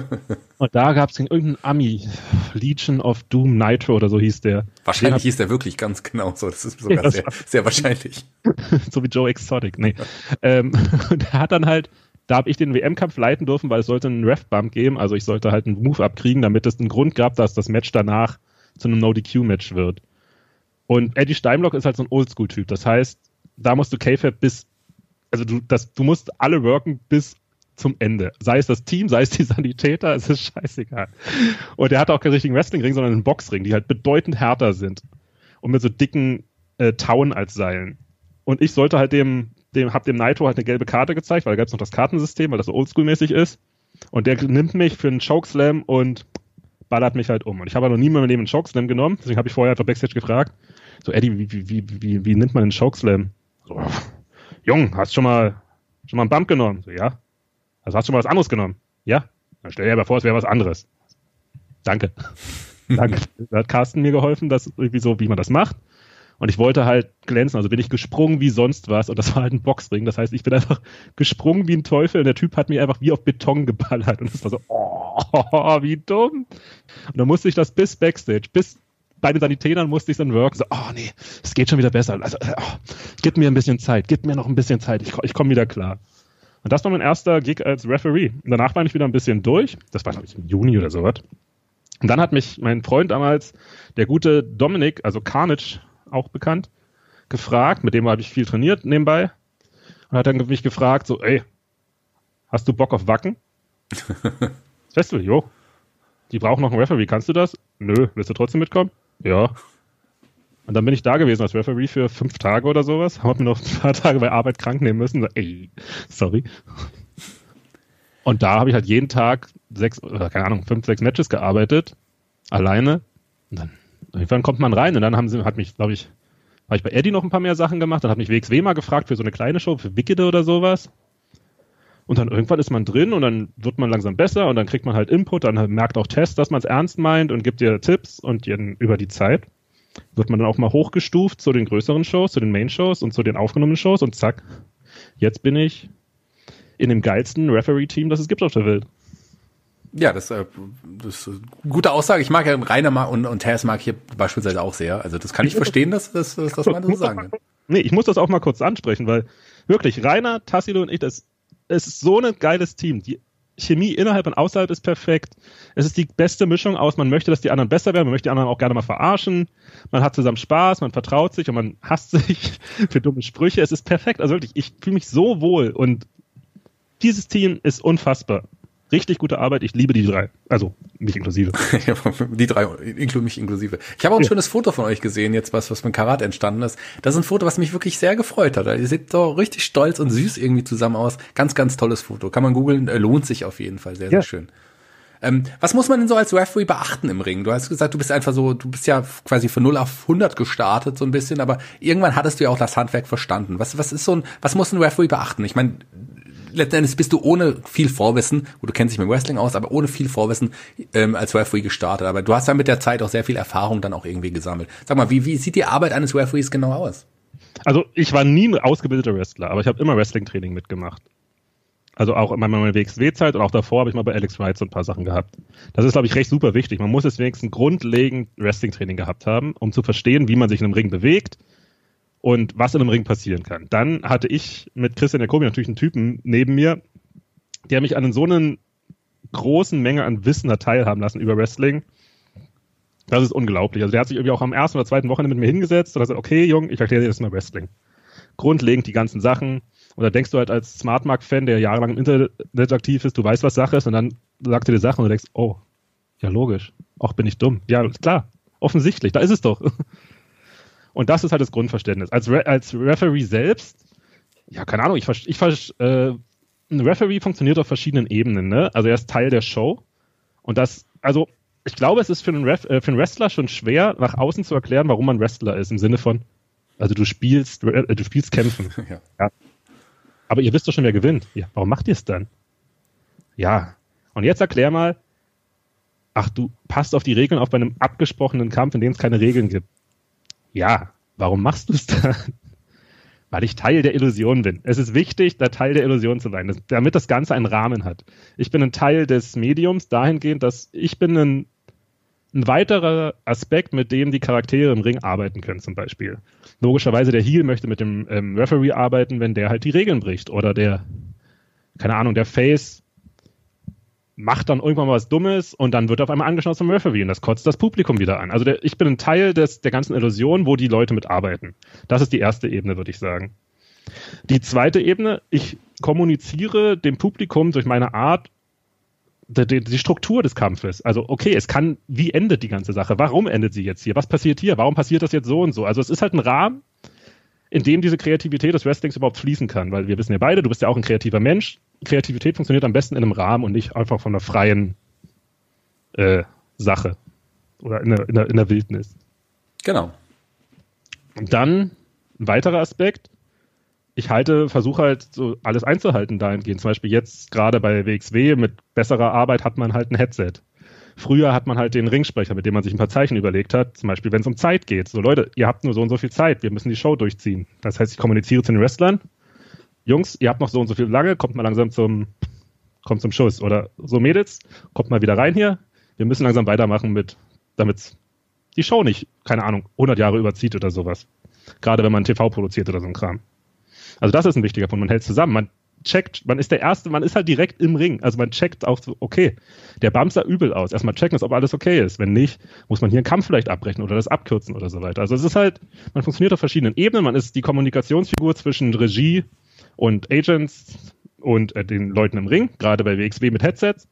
und da gab es irgendeinen Ami, Legion of Doom Nitro oder so hieß der. Wahrscheinlich hieß der wirklich ganz genau so. Das ist sogar ja, sehr, sehr wahrscheinlich. so wie Joe Exotic, nee. ähm, der hat dann halt, da habe ich den WM-Kampf leiten dürfen, weil es sollte einen Ref-Bump geben, also ich sollte halt einen Move abkriegen, damit es einen Grund gab, dass das Match danach zu einem No-DQ-Match wird. Und Eddie Steinblock ist halt so ein Oldschool-Typ. Das heißt, da musst du K-Fab bis, also du, das, du musst alle worken bis zum Ende. Sei es das Team, sei es die Sanitäter, es ist scheißegal. Und er hat auch keinen richtigen Wrestlingring, sondern einen Boxring, die halt bedeutend härter sind. Und mit so dicken äh, Tauen als Seilen. Und ich sollte halt dem, dem, hab dem Naito halt eine gelbe Karte gezeigt, weil da gab es noch das Kartensystem, weil das so oldschool-mäßig ist. Und der nimmt mich für einen Chokeslam und ballert mich halt um. Und ich habe noch nie mehr Leben einen Chokeslam genommen, deswegen habe ich vorher einfach Backstage gefragt, so Eddie, wie, wie, wie, wie, wie nimmt man einen Chokeslam? So, Jung, hast schon mal schon mal einen Bump genommen? So, ja. Also hast du mal was anderes genommen? Ja? Dann stell dir aber vor, es wäre was anderes. Danke. Danke. Da hat Carsten mir geholfen, dass irgendwie so, wie man das macht. Und ich wollte halt glänzen, also bin ich gesprungen wie sonst was und das war halt ein Boxring. Das heißt, ich bin einfach gesprungen wie ein Teufel und der Typ hat mir einfach wie auf Beton geballert und das war so, oh, wie dumm. Und dann musste ich das bis Backstage, bis bei den Sanitätern musste ich dann worken. So, oh nee, es geht schon wieder besser. Also, oh, gib mir ein bisschen Zeit, gib mir noch ein bisschen Zeit, ich, ich komme wieder klar. Und das war mein erster Gig als Referee. Und danach war ich wieder ein bisschen durch. Das war, glaube ich, im Juni oder sowas. Und dann hat mich mein Freund damals, der gute Dominik, also Carnage, auch bekannt, gefragt, mit dem habe ich viel trainiert nebenbei, und hat dann mich gefragt, so, ey, hast du Bock auf Wacken? Festival, jo. Die brauchen noch einen Referee, kannst du das? Nö, willst du trotzdem mitkommen? Ja. Und dann bin ich da gewesen als Referee für fünf Tage oder sowas. Hab mir noch ein paar Tage bei Arbeit krank nehmen müssen. So, ey, sorry. Und da habe ich halt jeden Tag sechs, oder keine Ahnung, fünf, sechs Matches gearbeitet. Alleine. Und dann, irgendwann kommt man rein und dann haben sie, hat mich, glaube ich, habe ich bei Eddie noch ein paar mehr Sachen gemacht. Dann hat mich WXW mal gefragt für so eine kleine Show, für Wickede oder sowas. Und dann irgendwann ist man drin und dann wird man langsam besser und dann kriegt man halt Input, dann merkt auch Test, dass man es ernst meint und gibt dir Tipps und über die Zeit wird man dann auch mal hochgestuft zu den größeren Shows, zu den Main-Shows und zu den aufgenommenen Shows und zack, jetzt bin ich in dem geilsten Referee-Team, das es gibt auf der Welt. Ja, das, äh, das ist eine gute Aussage. Ich mag ja Rainer und, und Tess mag hier beispielsweise auch sehr. Also das kann ich, ich verstehen, dass, dass, dass, dass man das so sagen kann. Nee, ich muss das auch mal kurz ansprechen, weil wirklich, Rainer, Tassilo und ich, das, es ist so ein geiles Team. Die Chemie innerhalb und außerhalb ist perfekt. Es ist die beste Mischung aus, man möchte, dass die anderen besser werden, man möchte die anderen auch gerne mal verarschen. Man hat zusammen Spaß, man vertraut sich und man hasst sich für dumme Sprüche. Es ist perfekt. Also wirklich, ich fühle mich so wohl und dieses Team ist unfassbar. Richtig gute Arbeit. Ich liebe die drei. Also mich inklusive. die drei, inklu mich inklusive. Ich habe auch ein ja. schönes Foto von euch gesehen, jetzt was, was mit Karat entstanden ist. Das ist ein Foto, was mich wirklich sehr gefreut hat. Ihr seht so richtig stolz und süß irgendwie zusammen aus. Ganz, ganz tolles Foto. Kann man googeln, äh, lohnt sich auf jeden Fall. Sehr, ja. sehr schön. Ähm, was muss man denn so als Referee beachten im Ring? Du hast gesagt, du bist einfach so, du bist ja quasi von 0 auf 100 gestartet so ein bisschen, aber irgendwann hattest du ja auch das Handwerk verstanden. Was, was ist so ein, was muss ein Referee beachten? Ich meine, letztendlich bist du ohne viel Vorwissen, du kennst dich mit Wrestling aus, aber ohne viel Vorwissen ähm, als Referee gestartet. Aber du hast ja mit der Zeit auch sehr viel Erfahrung dann auch irgendwie gesammelt. Sag mal, wie, wie sieht die Arbeit eines Referees genau aus? Also ich war nie ein ausgebildeter Wrestler, aber ich habe immer Wrestling-Training mitgemacht. Also auch in meiner WXW-Zeit und auch davor habe ich mal bei Alex Wright so ein paar Sachen gehabt. Das ist, glaube ich, recht super wichtig. Man muss jetzt wenigstens grundlegend Wrestling-Training gehabt haben, um zu verstehen, wie man sich in einem Ring bewegt, und was in einem Ring passieren kann. Dann hatte ich mit Christian Jacobi natürlich einen Typen neben mir, der mich an so einer großen Menge an Wissen hat teilhaben lassen über Wrestling. Das ist unglaublich. Also der hat sich irgendwie auch am ersten oder zweiten Wochenende mit mir hingesetzt und hat gesagt, okay, Jung, ich erkläre dir jetzt mal Wrestling. Grundlegend die ganzen Sachen. Und da denkst du halt als Smartmark-Fan, der jahrelang im Internet aktiv ist, du weißt, was Sache ist, und dann sagt er dir Sachen und du denkst, oh, ja logisch. Auch bin ich dumm. Ja, klar. Offensichtlich. Da ist es doch. Und das ist halt das Grundverständnis. Als, Re als Referee selbst, ja, keine Ahnung, ich, ich äh, ein Referee funktioniert auf verschiedenen Ebenen, ne? Also er ist Teil der Show. Und das, also ich glaube, es ist für einen, Ref, äh, für einen Wrestler schon schwer, nach außen zu erklären, warum man Wrestler ist, im Sinne von, also du spielst, äh, du spielst kämpfen. ja. ja. Aber ihr wisst doch schon, wer gewinnt. Ja, warum macht ihr es dann? Ja. Und jetzt erklär mal, ach, du passt auf die Regeln auf bei einem abgesprochenen Kampf, in dem es keine Regeln gibt. Ja, warum machst du es dann? Weil ich Teil der Illusion bin. Es ist wichtig, da Teil der Illusion zu sein, damit das Ganze einen Rahmen hat. Ich bin ein Teil des Mediums dahingehend, dass ich bin ein, ein weiterer Aspekt, mit dem die Charaktere im Ring arbeiten können, zum Beispiel. Logischerweise der Heel möchte mit dem ähm, Referee arbeiten, wenn der halt die Regeln bricht. Oder der, keine Ahnung, der Face macht dann irgendwann mal was Dummes und dann wird auf einmal angeschaut zum Referee und das kotzt das Publikum wieder an. Also der, ich bin ein Teil des, der ganzen Illusion, wo die Leute mitarbeiten. Das ist die erste Ebene, würde ich sagen. Die zweite Ebene, ich kommuniziere dem Publikum durch meine Art die, die, Struktur des Kampfes. Also, okay, es kann, wie endet die ganze Sache? Warum endet sie jetzt hier? Was passiert hier? Warum passiert das jetzt so und so? Also, es ist halt ein Rahmen, in dem diese Kreativität des Wrestlings überhaupt fließen kann. Weil wir wissen ja beide, du bist ja auch ein kreativer Mensch. Kreativität funktioniert am besten in einem Rahmen und nicht einfach von einer freien äh, Sache oder in der, in, der, in der Wildnis. Genau. Und dann ein weiterer Aspekt. Ich halte, versuche halt so alles einzuhalten dahingehend. Zum Beispiel jetzt gerade bei WXW mit besserer Arbeit hat man halt ein Headset. Früher hat man halt den Ringsprecher, mit dem man sich ein paar Zeichen überlegt hat. Zum Beispiel, wenn es um Zeit geht. So, Leute, ihr habt nur so und so viel Zeit. Wir müssen die Show durchziehen. Das heißt, ich kommuniziere zu den Wrestlern. Jungs, ihr habt noch so und so viel lange. Kommt mal langsam zum, kommt zum Schuss. Oder so, Mädels, kommt mal wieder rein hier. Wir müssen langsam weitermachen mit, damit die Show nicht, keine Ahnung, 100 Jahre überzieht oder sowas. Gerade wenn man TV produziert oder so ein Kram. Also das ist ein wichtiger Punkt. Man hält zusammen. Man checkt, man ist der Erste, man ist halt direkt im Ring. Also man checkt auch so, okay, der Bump sah übel aus. Erstmal checken, ob alles okay ist. Wenn nicht, muss man hier einen Kampf vielleicht abbrechen oder das abkürzen oder so weiter. Also es ist halt, man funktioniert auf verschiedenen Ebenen. Man ist die Kommunikationsfigur zwischen Regie und Agents und äh, den Leuten im Ring, gerade bei WXW mit Headsets.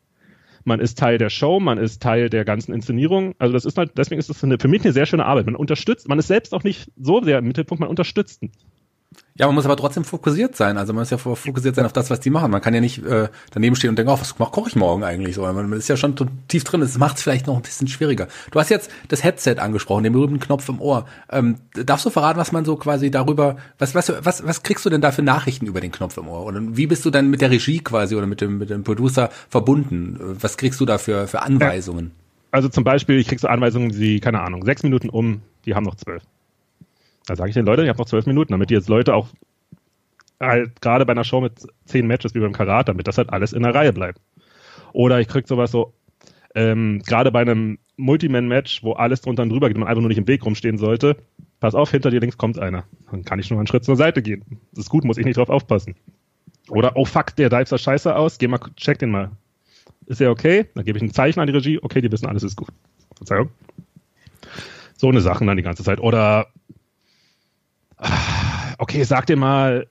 Man ist Teil der Show, man ist Teil der ganzen Inszenierung. Also das ist halt, deswegen ist das eine, für mich eine sehr schöne Arbeit. Man unterstützt, man ist selbst auch nicht so sehr im Mittelpunkt, man unterstützt ja, man muss aber trotzdem fokussiert sein. Also man muss ja fokussiert sein auf das, was die machen. Man kann ja nicht äh, daneben stehen und denken, oh, was koche ich morgen eigentlich so? Man ist ja schon tief drin. Das macht es vielleicht noch ein bisschen schwieriger. Du hast jetzt das Headset angesprochen, den berühmten Knopf im Ohr. Ähm, darfst du verraten, was man so quasi darüber, was, was, was, was kriegst du denn da für Nachrichten über den Knopf im Ohr? Und wie bist du dann mit der Regie quasi oder mit dem, mit dem Producer verbunden? Was kriegst du da für, für Anweisungen? Also zum Beispiel, ich krieg so Anweisungen wie, keine Ahnung, sechs Minuten um, die haben noch zwölf. Da sage ich den Leuten, ich habe noch zwölf Minuten, damit die jetzt Leute auch halt gerade bei einer Show mit zehn Matches wie beim Karat, damit das halt alles in der Reihe bleibt. Oder ich krieg sowas so, ähm, gerade bei einem Multiman-Match, wo alles drunter und drüber geht und man einfach nur nicht im Weg rumstehen sollte, pass auf, hinter dir links kommt einer. Dann kann ich nur einen Schritt zur Seite gehen. Das ist gut, muss ich nicht drauf aufpassen. Oder, oh fuck, der dive sah scheiße aus, geh mal, check den mal. Ist er okay? Dann gebe ich ein Zeichen an die Regie, okay, die wissen, alles ist gut. Verzeihung. So eine Sachen dann die ganze Zeit. Oder okay, sag dir mal,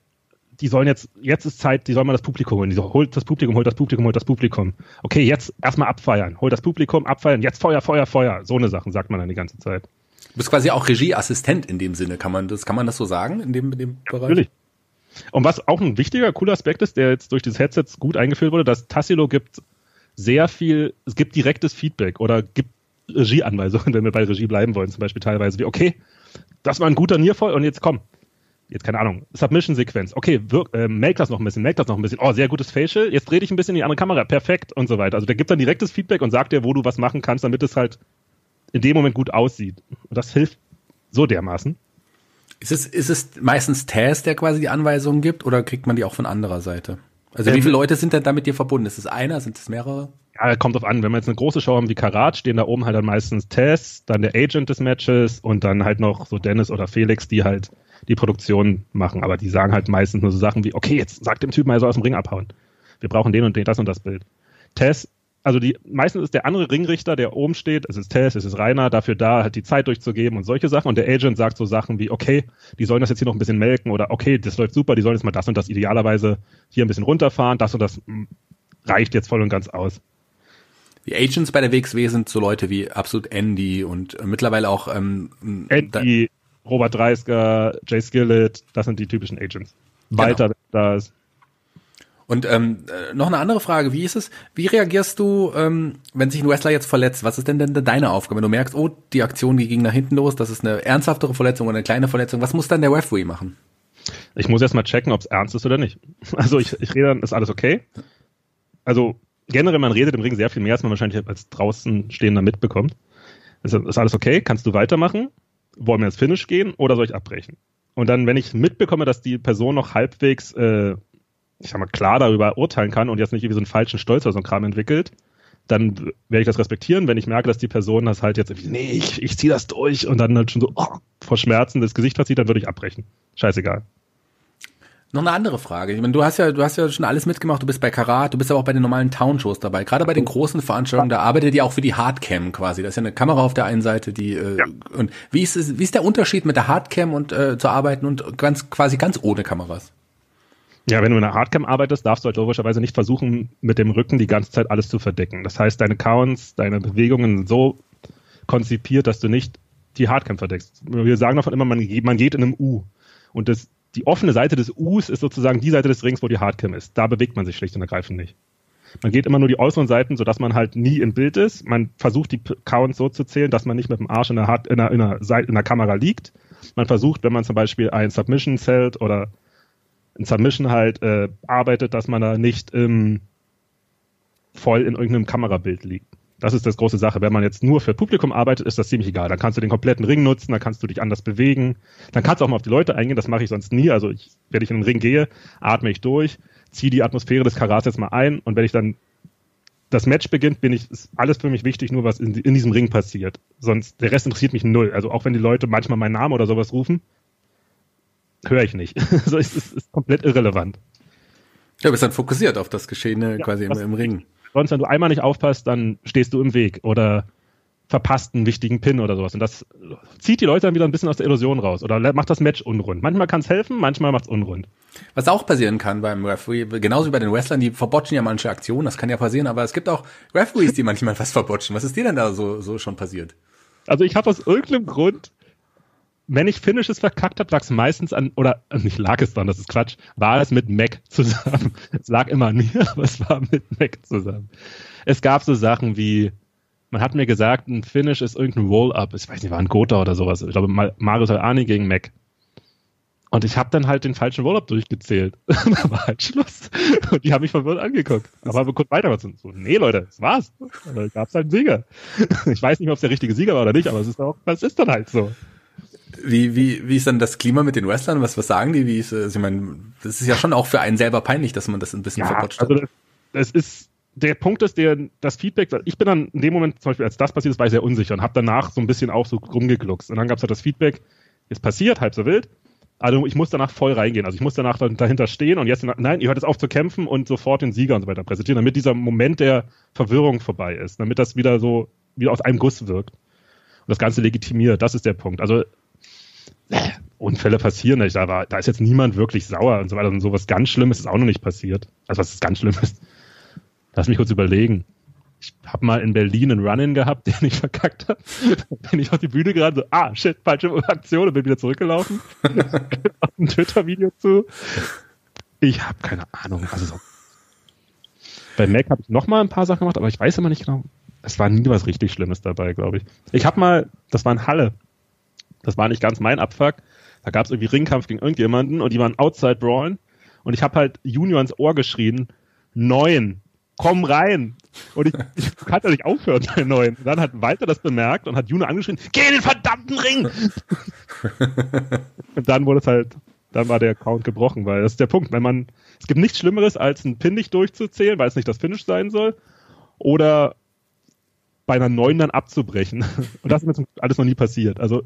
die sollen jetzt, jetzt ist Zeit, die sollen mal das Publikum holen. Die so, holt das Publikum, holt das Publikum, holt das Publikum. Okay, jetzt erstmal abfeiern. Holt das Publikum, abfeiern, jetzt Feuer, Feuer, Feuer. So eine Sachen sagt man dann die ganze Zeit. Du bist quasi auch Regieassistent in dem Sinne. Kann man das, kann man das so sagen in dem, in dem Bereich? Natürlich. Und was auch ein wichtiger, cooler Aspekt ist, der jetzt durch dieses Headset gut eingeführt wurde, dass Tassilo gibt sehr viel, es gibt direktes Feedback oder gibt Regieanweisungen, wenn wir bei Regie bleiben wollen, zum Beispiel teilweise wie, okay, das war ein guter Nierfall und jetzt komm. Jetzt keine Ahnung, Submission-Sequenz. Okay, wirk, äh, make das noch ein bisschen, make das noch ein bisschen. Oh, sehr gutes Facial. Jetzt dreh dich ein bisschen in die andere Kamera. Perfekt und so weiter. Also der gibt dann direktes Feedback und sagt dir, wo du was machen kannst, damit es halt in dem Moment gut aussieht. Und das hilft so dermaßen. Ist es, ist es meistens Taz, der quasi die Anweisungen gibt, oder kriegt man die auch von anderer Seite? Also ähm, wie viele Leute sind denn da mit dir verbunden? Ist es einer? Sind es mehrere? Ja, kommt drauf an. Wenn wir jetzt eine große Show haben wie Karat, stehen da oben halt dann meistens Tess, dann der Agent des Matches und dann halt noch so Dennis oder Felix, die halt die Produktion machen. Aber die sagen halt meistens nur so Sachen wie, okay, jetzt sag dem Typen er soll aus dem Ring abhauen. Wir brauchen den und den, das und das Bild. Tess, also die, meistens ist der andere Ringrichter, der oben steht, es ist Tess, es ist Rainer, dafür da, halt die Zeit durchzugeben und solche Sachen. Und der Agent sagt so Sachen wie, okay, die sollen das jetzt hier noch ein bisschen melken oder okay, das läuft super, die sollen jetzt mal das und das idealerweise hier ein bisschen runterfahren, das und das hm, reicht jetzt voll und ganz aus. Die Agents bei der WXW sind so Leute wie absolut Andy und äh, mittlerweile auch ähm, Andy, Robert Dreisker, Jay Skillett, das sind die typischen Agents. Walter genau. da ist. Und ähm, äh, noch eine andere Frage, wie ist es, wie reagierst du, ähm, wenn sich ein Wrestler jetzt verletzt? Was ist denn denn deine Aufgabe? Wenn du merkst, oh, die Aktion, die ging nach hinten los, das ist eine ernsthaftere Verletzung oder eine kleine Verletzung, was muss dann der Referee machen? Ich muss erstmal checken, ob es ernst ist oder nicht. Also ich, ich rede dann, ist alles okay? Also generell, man redet im Ring sehr viel mehr, als man wahrscheinlich als draußen stehender mitbekommt. Ist, ist alles okay? Kannst du weitermachen? Wollen wir ins Finish gehen oder soll ich abbrechen? Und dann, wenn ich mitbekomme, dass die Person noch halbwegs, äh, ich sag mal, klar darüber urteilen kann und jetzt nicht irgendwie so einen falschen Stolz oder so ein Kram entwickelt, dann werde ich das respektieren, wenn ich merke, dass die Person das halt jetzt irgendwie, nee, ich, ich ziehe das durch und dann halt schon so oh, vor Schmerzen das Gesicht verzieht, dann würde ich abbrechen. Scheißegal. Noch eine andere Frage. Ich meine, du hast ja, du hast ja schon alles mitgemacht. Du bist bei Karat, du bist aber auch bei den normalen Town-Shows dabei. Gerade bei den großen Veranstaltungen, da arbeitet ihr auch für die Hardcam quasi. Das ist ja eine Kamera auf der einen Seite, die äh, ja. und wie ist es, wie ist der Unterschied mit der Hardcam und äh, zu arbeiten und ganz quasi ganz ohne Kameras? Ja, wenn du in der Hardcam arbeitest, darfst du halt logischerweise nicht versuchen, mit dem Rücken die ganze Zeit alles zu verdecken. Das heißt, deine Counts, deine Bewegungen sind so konzipiert, dass du nicht die Hardcam verdeckst. Wir sagen davon immer, man, man geht in einem U. Und das die offene Seite des Us ist sozusagen die Seite des Rings, wo die Hardcam ist. Da bewegt man sich schlicht und ergreifend nicht. Man geht immer nur die äußeren Seiten, sodass man halt nie im Bild ist. Man versucht die Counts so zu zählen, dass man nicht mit dem Arsch in der, Hard in der, in der, Seite, in der Kamera liegt. Man versucht, wenn man zum Beispiel ein Submission zählt oder ein Submission halt äh, arbeitet, dass man da nicht ähm, voll in irgendeinem Kamerabild liegt. Das ist das große Sache. Wenn man jetzt nur für Publikum arbeitet, ist das ziemlich egal. Dann kannst du den kompletten Ring nutzen, dann kannst du dich anders bewegen. Dann kannst du auch mal auf die Leute eingehen. Das mache ich sonst nie. Also ich, wenn ich in den Ring gehe, atme ich durch, ziehe die Atmosphäre des Karats jetzt mal ein und wenn ich dann das Match beginnt, bin ich, ist alles für mich wichtig, nur was in, in diesem Ring passiert. Sonst, der Rest interessiert mich null. Also auch wenn die Leute manchmal meinen Namen oder sowas rufen, höre ich nicht. also es ist, ist komplett irrelevant. Ja, bist dann fokussiert auf das Geschehene ja, quasi im, im Ring. Sonst, wenn du einmal nicht aufpasst, dann stehst du im Weg oder verpasst einen wichtigen Pin oder sowas. Und das zieht die Leute dann wieder ein bisschen aus der Illusion raus oder macht das Match unrund. Manchmal kann es helfen, manchmal macht es unrund. Was auch passieren kann beim Referee, genauso wie bei den Wrestlern, die verbotschen ja manche Aktionen, das kann ja passieren, aber es gibt auch Referees, die manchmal was verbotschen. Was ist dir denn da so, so schon passiert? Also ich habe aus irgendeinem Grund, wenn ich Finishes verkackt habe, lag es meistens an, oder nicht lag es dann, das ist Quatsch, war es mit Mac zusammen. es lag immer an mir, aber es war mit Mac zusammen. Es gab so Sachen wie, man hat mir gesagt, ein Finish ist irgendein Roll-Up. Ich weiß nicht, war ein Gotha oder sowas. Ich glaube, Marius Alani gegen Mac. Und ich habe dann halt den falschen Roll-Up durchgezählt. da war halt Schluss. Und die haben mich verwirrt angeguckt. Aber konnten weiter. So, nee, Leute, das war's. Da gab's halt einen Sieger. Ich weiß nicht, ob es der richtige Sieger war oder nicht, aber es ist auch, das ist dann halt so. Wie, wie, wie ist dann das Klima mit den Wrestlern? Was, was sagen die? Wie ist, also ich meine, das ist ja schon auch für einen selber peinlich, dass man das ein bisschen ja, verpotscht hat. Also das, das ist, der Punkt ist, der, das Feedback, ich bin dann in dem Moment, zum Beispiel als das passiert ist, war ich sehr unsicher und habe danach so ein bisschen auch so rumgegluckst. Und dann gab es halt das Feedback, ist passiert, halb so wild. Also ich muss danach voll reingehen. Also ich muss danach dahinter stehen und jetzt, nein, ihr hört jetzt auf zu kämpfen und sofort den Sieger und so weiter präsentieren, damit dieser Moment der Verwirrung vorbei ist, damit das wieder so wie aus einem Guss wirkt. Und das Ganze legitimiert, das ist der Punkt. Also Unfälle passieren nicht, da, da ist jetzt niemand wirklich sauer und so weiter. Und sowas ganz Schlimmes ist auch noch nicht passiert. Also was ist ganz Schlimmes? Lass mich kurz überlegen. Ich habe mal in Berlin einen Run-In gehabt, den ich verkackt habe. bin ich auf die Bühne gerade so, ah, shit, falsche Aktion und bin wieder zurückgelaufen. ein Twitter-Video zu. Ich habe keine Ahnung. Also so. Bei Mac habe ich noch mal ein paar Sachen gemacht, aber ich weiß immer nicht genau. Es war nie was richtig Schlimmes dabei, glaube ich. Ich habe mal, das war in Halle. Das war nicht ganz mein Abfuck. Da gab es irgendwie Ringkampf gegen irgendjemanden und die waren Outside Brawlen. Und ich habe halt Junior ins Ohr geschrien, neun komm rein. Und ich, ich kann ja nicht aufhören bei neuen. dann hat Walter das bemerkt und hat Juno angeschrien, geh in den verdammten Ring! und dann wurde es halt, dann war der Account gebrochen, weil das ist der Punkt, wenn man, es gibt nichts Schlimmeres, als einen Pin nicht durchzuzählen, weil es nicht das Finish sein soll, oder bei einer neuen dann abzubrechen. Und das ist mir alles noch nie passiert. Also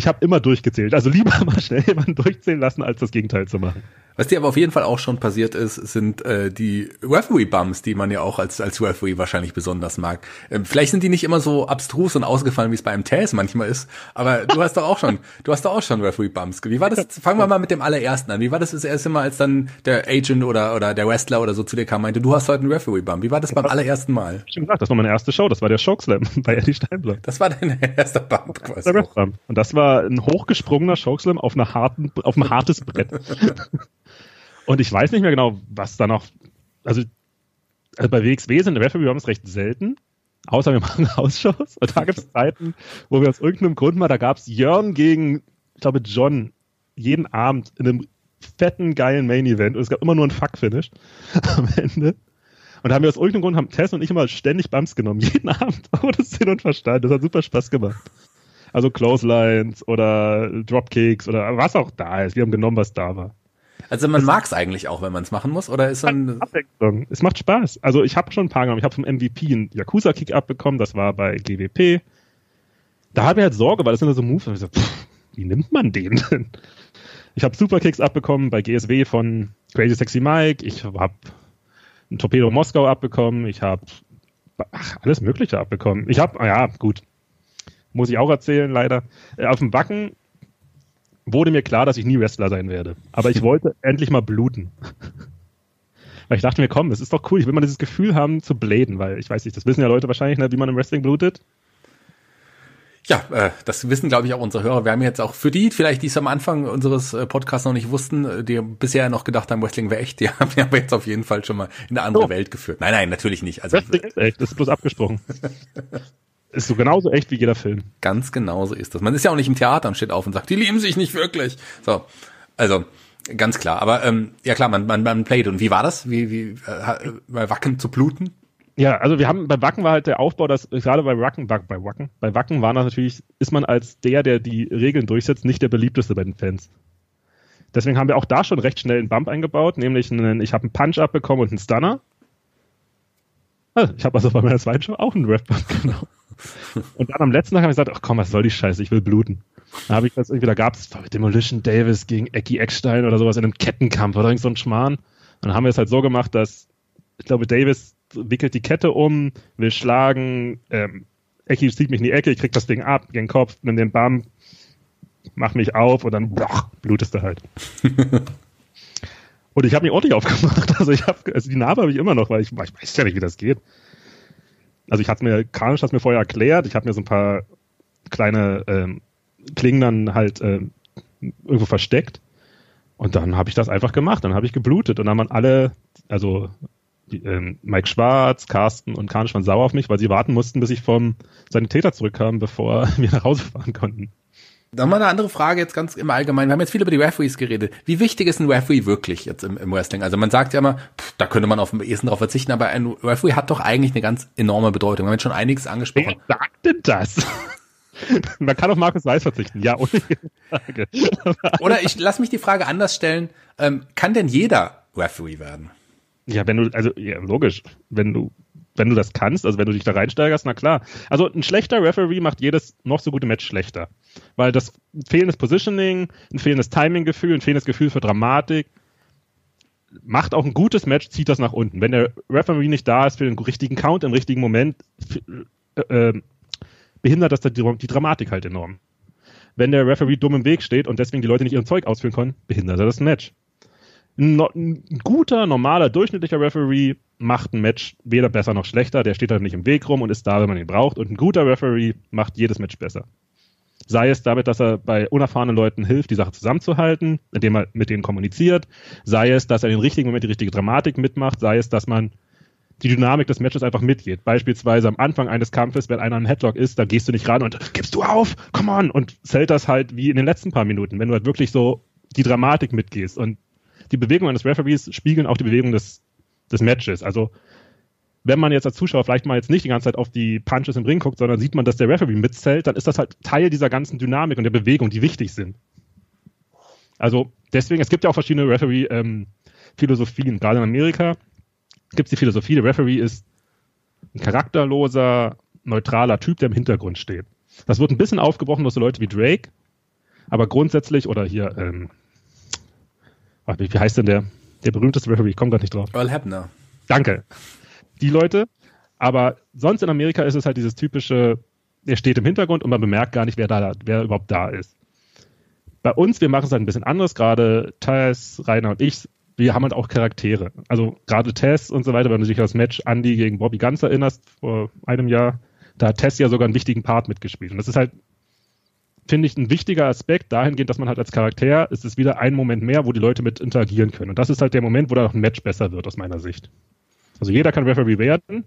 ich habe immer durchgezählt. Also lieber mal schnell jemanden durchzählen lassen, als das Gegenteil zu machen. Was dir aber auf jeden Fall auch schon passiert ist, sind äh, die Referee-Bums, die man ja auch als, als Referee wahrscheinlich besonders mag. Ähm, vielleicht sind die nicht immer so abstrus und ausgefallen, wie es bei einem Taz manchmal ist, aber du hast doch auch schon, du hast doch auch schon Referee-Bums. Wie war das? Fangen wir mal mit dem allerersten an. Wie war das das erste Mal, als dann der Agent oder, oder der Wrestler oder so zu dir kam, meinte, du hast heute einen Referee-Bum. Wie war das beim allerersten Mal? Ich gesagt, das war meine erste Show, das war der Chokeslam bei Eddie Steinblock. Das war dein erster Bump quasi. Der Und das war ein hochgesprungener Chokeslam auf, einer harten, auf ein hartes Brett. Und ich weiß nicht mehr genau, was da noch. Also, also bei WXW sind Referee-Bombs recht selten. Außer wir machen Hausshows. Und da gibt es Zeiten, wo wir aus irgendeinem Grund mal, da gab es Jörn gegen, ich glaube, John jeden Abend in einem fetten, geilen Main-Event. Und es gab immer nur ein Fuck-Finish am Ende. Und da haben wir aus irgendeinem Grund, haben Tess und ich immer ständig Bumps genommen. Jeden Abend. Ohne Sinn und Verstand. Das hat super Spaß gemacht. Also Clotheslines oder Dropkicks oder was auch da ist. Wir haben genommen, was da war. Also man mag es eigentlich auch, wenn man es machen muss, oder ist ein Abwechslung. Es macht Spaß. Also ich habe schon ein paar genommen. Ich habe vom MVP einen Yakuza Kick abbekommen. Das war bei GWP. Da habe ich halt Sorge, weil das sind so Moves. Und ich so, pff, wie nimmt man den denn? Ich habe Superkicks abbekommen bei GSW von Crazy Sexy Mike. Ich habe ein Torpedo Moskau abbekommen. Ich habe alles Mögliche abbekommen. Ich habe, ah ja, gut, muss ich auch erzählen, leider. Äh, auf dem Backen wurde mir klar, dass ich nie Wrestler sein werde. Aber ich wollte endlich mal bluten. weil ich dachte mir, komm, es ist doch cool, ich will mal dieses Gefühl haben zu bläden, weil ich weiß nicht, das wissen ja Leute wahrscheinlich, ne, wie man im Wrestling blutet. Ja, äh, das wissen, glaube ich, auch unsere Hörer. Wir haben jetzt auch für die, vielleicht die es am Anfang unseres äh, Podcasts noch nicht wussten, äh, die bisher noch gedacht haben, Wrestling wäre echt, die haben wir jetzt auf jeden Fall schon mal in eine andere oh. Welt geführt. Nein, nein, natürlich nicht. Also, Wrestling ist echt, das ist bloß abgesprochen. Ist so genauso echt wie jeder Film. Ganz genauso ist das. Man ist ja auch nicht im Theater und steht auf und sagt, die lieben sich nicht wirklich. So, also ganz klar. Aber ähm, ja klar, man, man, man playt. Und wie war das? Wie, wie äh, bei Wacken zu bluten? Ja, also wir haben bei Wacken war halt der Aufbau, dass gerade bei Wacken, bei Wacken, bei Wacken war das natürlich, ist man als der, der die Regeln durchsetzt, nicht der beliebteste bei den Fans. Deswegen haben wir auch da schon recht schnell einen Bump eingebaut, nämlich einen, ich habe einen Punch abbekommen und einen Stunner. Also, ich habe also bei meiner zweiten Show auch einen Rap-Band genommen. Und dann am letzten Tag habe ich gesagt, ach komm, was soll die Scheiße, ich will bluten. Da habe ich das irgendwie, da gab es Demolition Davis gegen Eki Eckstein oder sowas in einem Kettenkampf oder irgend so ein Schmarrn. Und dann haben wir es halt so gemacht, dass, ich glaube, Davis wickelt die Kette um, will schlagen, ähm, Eki zieht mich in die Ecke, ich krieg das Ding ab, gegen den Kopf, nimm den Bam, mach mich auf und dann boah, blutest du halt. und ich habe mich ordentlich aufgemacht. Also ich habe, also die Narbe habe ich immer noch, weil ich, ich weiß ja nicht, wie das geht. Also ich hatte mir, Karnisch hat mir vorher erklärt, ich habe mir so ein paar kleine ähm, Klingen dann halt äh, irgendwo versteckt. Und dann habe ich das einfach gemacht. Dann habe ich geblutet. Und dann waren alle, also die, ähm, Mike Schwarz, Carsten und Karnisch waren sauer auf mich, weil sie warten mussten, bis ich vom Sanitäter zurückkam, bevor wir nach Hause fahren konnten. Dann mal eine andere Frage jetzt ganz im Allgemeinen. Wir haben jetzt viel über die Referees geredet. Wie wichtig ist ein Referee wirklich jetzt im, im Wrestling? Also man sagt ja immer, pff, da könnte man auf dem ehesten drauf verzichten, aber ein Referee hat doch eigentlich eine ganz enorme Bedeutung. Wir haben jetzt schon einiges angesprochen. Wer sagt denn das? Man kann auf Markus Weiß verzichten, ja. Oder ich lass mich die Frage anders stellen, ähm, kann denn jeder Referee werden? Ja, wenn du, also ja, logisch, wenn du, wenn du das kannst, also wenn du dich da reinsteigerst, na klar. Also ein schlechter Referee macht jedes noch so gute Match schlechter. Weil das fehlendes Positioning, ein fehlendes Timing-Gefühl, ein fehlendes Gefühl für Dramatik, macht auch ein gutes Match, zieht das nach unten. Wenn der Referee nicht da ist für den richtigen Count im richtigen Moment, äh, äh, behindert das die, die Dramatik halt enorm. Wenn der Referee dumm im Weg steht und deswegen die Leute nicht ihren Zeug ausführen können, behindert er das Match. Ein, ein, guter, normaler, durchschnittlicher Referee macht ein Match weder besser noch schlechter, der steht halt nicht im Weg rum und ist da, wenn man ihn braucht. Und ein guter Referee macht jedes Match besser. Sei es damit, dass er bei unerfahrenen Leuten hilft, die Sache zusammenzuhalten, indem er mit denen kommuniziert. Sei es, dass er in den richtigen Moment die richtige Dramatik mitmacht. Sei es, dass man die Dynamik des Matches einfach mitgeht. Beispielsweise am Anfang eines Kampfes, wenn einer ein Headlock ist, da gehst du nicht ran und gibst du auf, come on, und zählt das halt wie in den letzten paar Minuten, wenn du halt wirklich so die Dramatik mitgehst. Und die Bewegungen eines Referees spiegeln auch die Bewegung des, des Matches. Also, wenn man jetzt als Zuschauer vielleicht mal jetzt nicht die ganze Zeit auf die Punches im Ring guckt, sondern sieht man, dass der Referee mitzählt, dann ist das halt Teil dieser ganzen Dynamik und der Bewegung, die wichtig sind. Also, deswegen, es gibt ja auch verschiedene Referee-Philosophien, ähm, gerade in Amerika gibt es die Philosophie, der Referee ist ein charakterloser, neutraler Typ, der im Hintergrund steht. Das wird ein bisschen aufgebrochen durch so Leute wie Drake, aber grundsätzlich, oder hier, ähm, wie, wie heißt denn der, der berühmteste Referee? Ich komme gerade nicht drauf. Earl Hebner. Danke. Die Leute. Aber sonst in Amerika ist es halt dieses typische, er steht im Hintergrund und man bemerkt gar nicht, wer da, wer überhaupt da ist. Bei uns, wir machen es halt ein bisschen anders, gerade Thais, Rainer und ich wir haben halt auch Charaktere. Also gerade Tess und so weiter, wenn du dich an das Match Andy gegen Bobby Ganz erinnerst, vor einem Jahr, da hat Tess ja sogar einen wichtigen Part mitgespielt. Und das ist halt, finde ich, ein wichtiger Aspekt dahingehend, dass man halt als Charakter, ist es wieder ein Moment mehr, wo die Leute mit interagieren können. Und das ist halt der Moment, wo dann auch ein Match besser wird, aus meiner Sicht. Also jeder kann Referee werden,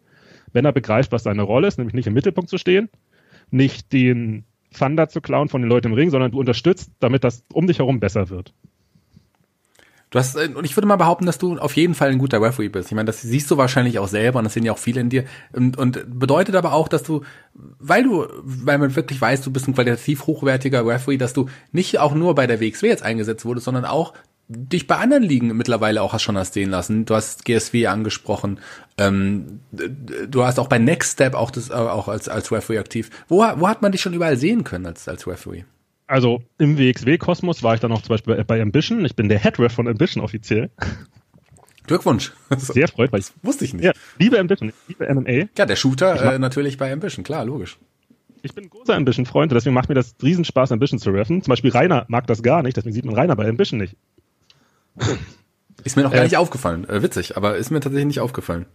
wenn er begreift, was seine Rolle ist, nämlich nicht im Mittelpunkt zu stehen, nicht den Thunder zu klauen von den Leuten im Ring, sondern du unterstützt, damit das um dich herum besser wird. Du hast, äh, und ich würde mal behaupten, dass du auf jeden Fall ein guter Referee bist. Ich meine, das siehst du wahrscheinlich auch selber und das sehen ja auch viele in dir. Und, und bedeutet aber auch, dass du, weil du, weil man wirklich weiß, du bist ein qualitativ hochwertiger Referee, dass du nicht auch nur bei der WXW jetzt eingesetzt wurdest, sondern auch dich bei anderen Ligen mittlerweile auch schon hast sehen lassen. Du hast GSW angesprochen. Ähm, du hast auch bei Next Step auch das äh, auch als als Referee aktiv. Wo, wo hat man dich schon überall sehen können als als Referee? Also im WXW-Kosmos war ich dann auch zum Beispiel bei, Ambition. Ich bin der Head Ref von Ambition offiziell. Glückwunsch. Sehr freut, weil ich wusste ich nicht. Ja, liebe Ambition, liebe MMA. Ja, der Shooter äh, natürlich bei Ambition, klar, logisch. Ich bin ein großer Ambition-Freund, deswegen macht mir das Riesenspaß, Ambition zu reffen. Zum Beispiel Rainer mag das gar nicht, deswegen sieht man Rainer bei Ambition nicht. Ist mir noch gar äh, nicht aufgefallen. Äh, witzig, aber ist mir tatsächlich nicht aufgefallen.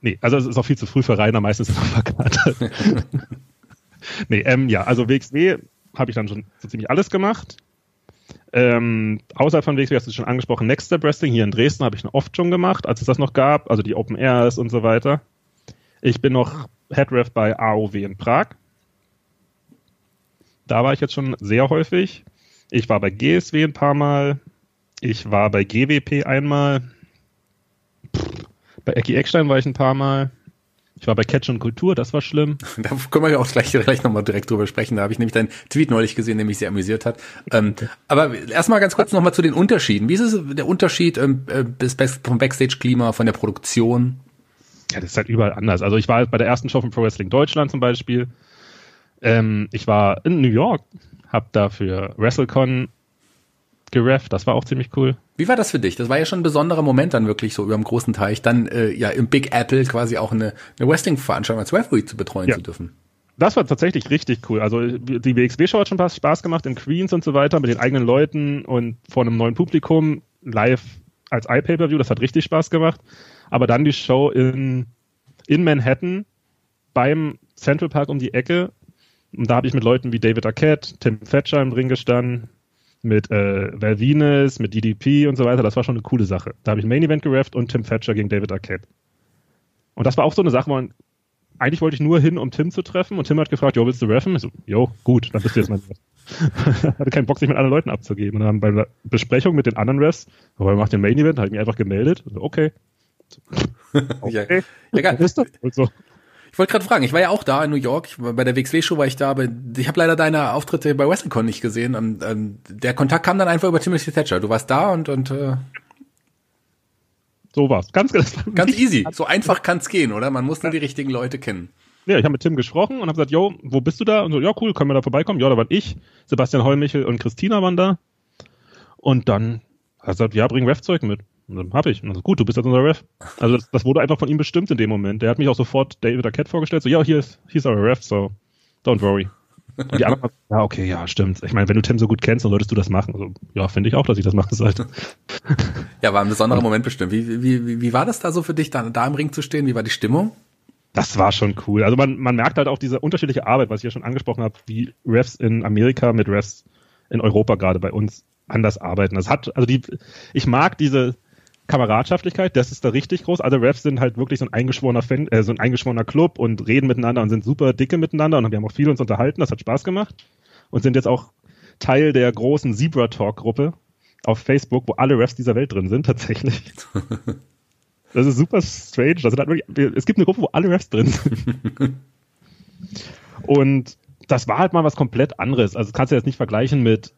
Nee, also es ist auch viel zu früh für Rainer, meistens noch verkatert. nee, ähm, ja, also WXW habe ich dann schon so ziemlich alles gemacht. Ähm, außerhalb von WXW hast du schon angesprochen, Next Step Wrestling hier in Dresden habe ich oft schon gemacht, als es das noch gab, also die Open Airs und so weiter. Ich bin noch Headref bei AOW in Prag. Da war ich jetzt schon sehr häufig. Ich war bei GSW ein paar Mal. Ich war bei GWP einmal. Bei Ecki Eckstein war ich ein paar Mal. Ich war bei Catch und Kultur, das war schlimm. Da können wir ja auch gleich, gleich nochmal direkt drüber sprechen. Da habe ich nämlich deinen Tweet neulich gesehen, der mich sehr amüsiert hat. Ähm, aber erstmal ganz kurz nochmal zu den Unterschieden. Wie ist es der Unterschied ähm, äh, vom Backstage-Klima, von der Produktion? ja, das ist halt überall anders. Also ich war bei der ersten Show von Pro Wrestling Deutschland zum Beispiel. Ähm, ich war in New York, hab da für WrestleCon gerefft, das war auch ziemlich cool. Wie war das für dich? Das war ja schon ein besonderer Moment dann wirklich so über dem großen Teich, dann äh, ja im Big Apple quasi auch eine, eine Wrestling-Veranstaltung als Referee zu betreuen ja. zu dürfen. Das war tatsächlich richtig cool. Also die WXW-Show hat schon Spaß gemacht in Queens und so weiter mit den eigenen Leuten und vor einem neuen Publikum live als iPay-Per-View. Das hat richtig Spaß gemacht. Aber dann die Show in, in Manhattan beim Central Park um die Ecke. Und da habe ich mit Leuten wie David Arquette, Tim Thatcher im Ring gestanden, mit äh, Val Venus, mit DDP und so weiter. Das war schon eine coole Sache. Da habe ich ein Main Event gerefft und Tim Thatcher gegen David Arquette. Und das war auch so eine Sache, wo man eigentlich wollte ich nur hin, um Tim zu treffen und Tim hat gefragt, jo, willst du reffen? Ich so, jo, gut, dann bist du jetzt mein Ref. hatte keinen Bock, sich mit anderen Leuten abzugeben. Und dann bei der Besprechung mit den anderen Refs, aber wir machen den Main Event, habe ich mich einfach gemeldet. So, okay. okay. ja, ja, Ist das so. Ich wollte gerade fragen, ich war ja auch da in New York, bei der WXW-Show war ich da, aber ich habe leider deine Auftritte bei WrestleCon nicht gesehen. Und, ähm, der Kontakt kam dann einfach über Timothy Thatcher. Du warst da und, und äh, so war's. Ganz, ganz, ganz easy. So einfach kann's gehen, oder? Man muss nur die richtigen Leute kennen. Ja, ich habe mit Tim gesprochen und habe gesagt, yo, wo bist du da? Und so, ja, cool, können wir da vorbeikommen? Ja, da war ich, Sebastian Heumichel und Christina waren da. Und dann hat er gesagt, ja, bring Ref-Zeug mit. Und dann hab ich. Und dann, gut, du bist jetzt unser Ref. Also das, das, wurde einfach von ihm bestimmt in dem Moment. Der hat mich auch sofort David Arquette vorgestellt. So, ja, hier ist, hier ist our Ref, so don't worry. Und die anderen, ja, okay, ja, stimmt. Ich meine, wenn du Tim so gut kennst, dann solltest du das machen. Also, ja, finde ich auch, dass ich das machen sollte. Ja, war ein besonderer Moment bestimmt. Wie, wie, wie, wie war das da so für dich, da, da im Ring zu stehen? Wie war die Stimmung? Das war schon cool. Also man, man merkt halt auch diese unterschiedliche Arbeit, was ich ja schon angesprochen habe, wie Refs in Amerika mit Refs in Europa gerade bei uns anders arbeiten. Das hat, also die, ich mag diese, Kameradschaftlichkeit, das ist da richtig groß. Alle Refs sind halt wirklich so ein eingeschworener Fan, äh, so ein eingeschworener Club und reden miteinander und sind super dicke miteinander und wir haben auch viel uns unterhalten, das hat Spaß gemacht und sind jetzt auch Teil der großen Zebra Talk Gruppe auf Facebook, wo alle Refs dieser Welt drin sind, tatsächlich. Das ist super strange. Das halt wirklich, es gibt eine Gruppe, wo alle Refs drin sind. und das war halt mal was komplett anderes. Also das kannst du jetzt nicht vergleichen mit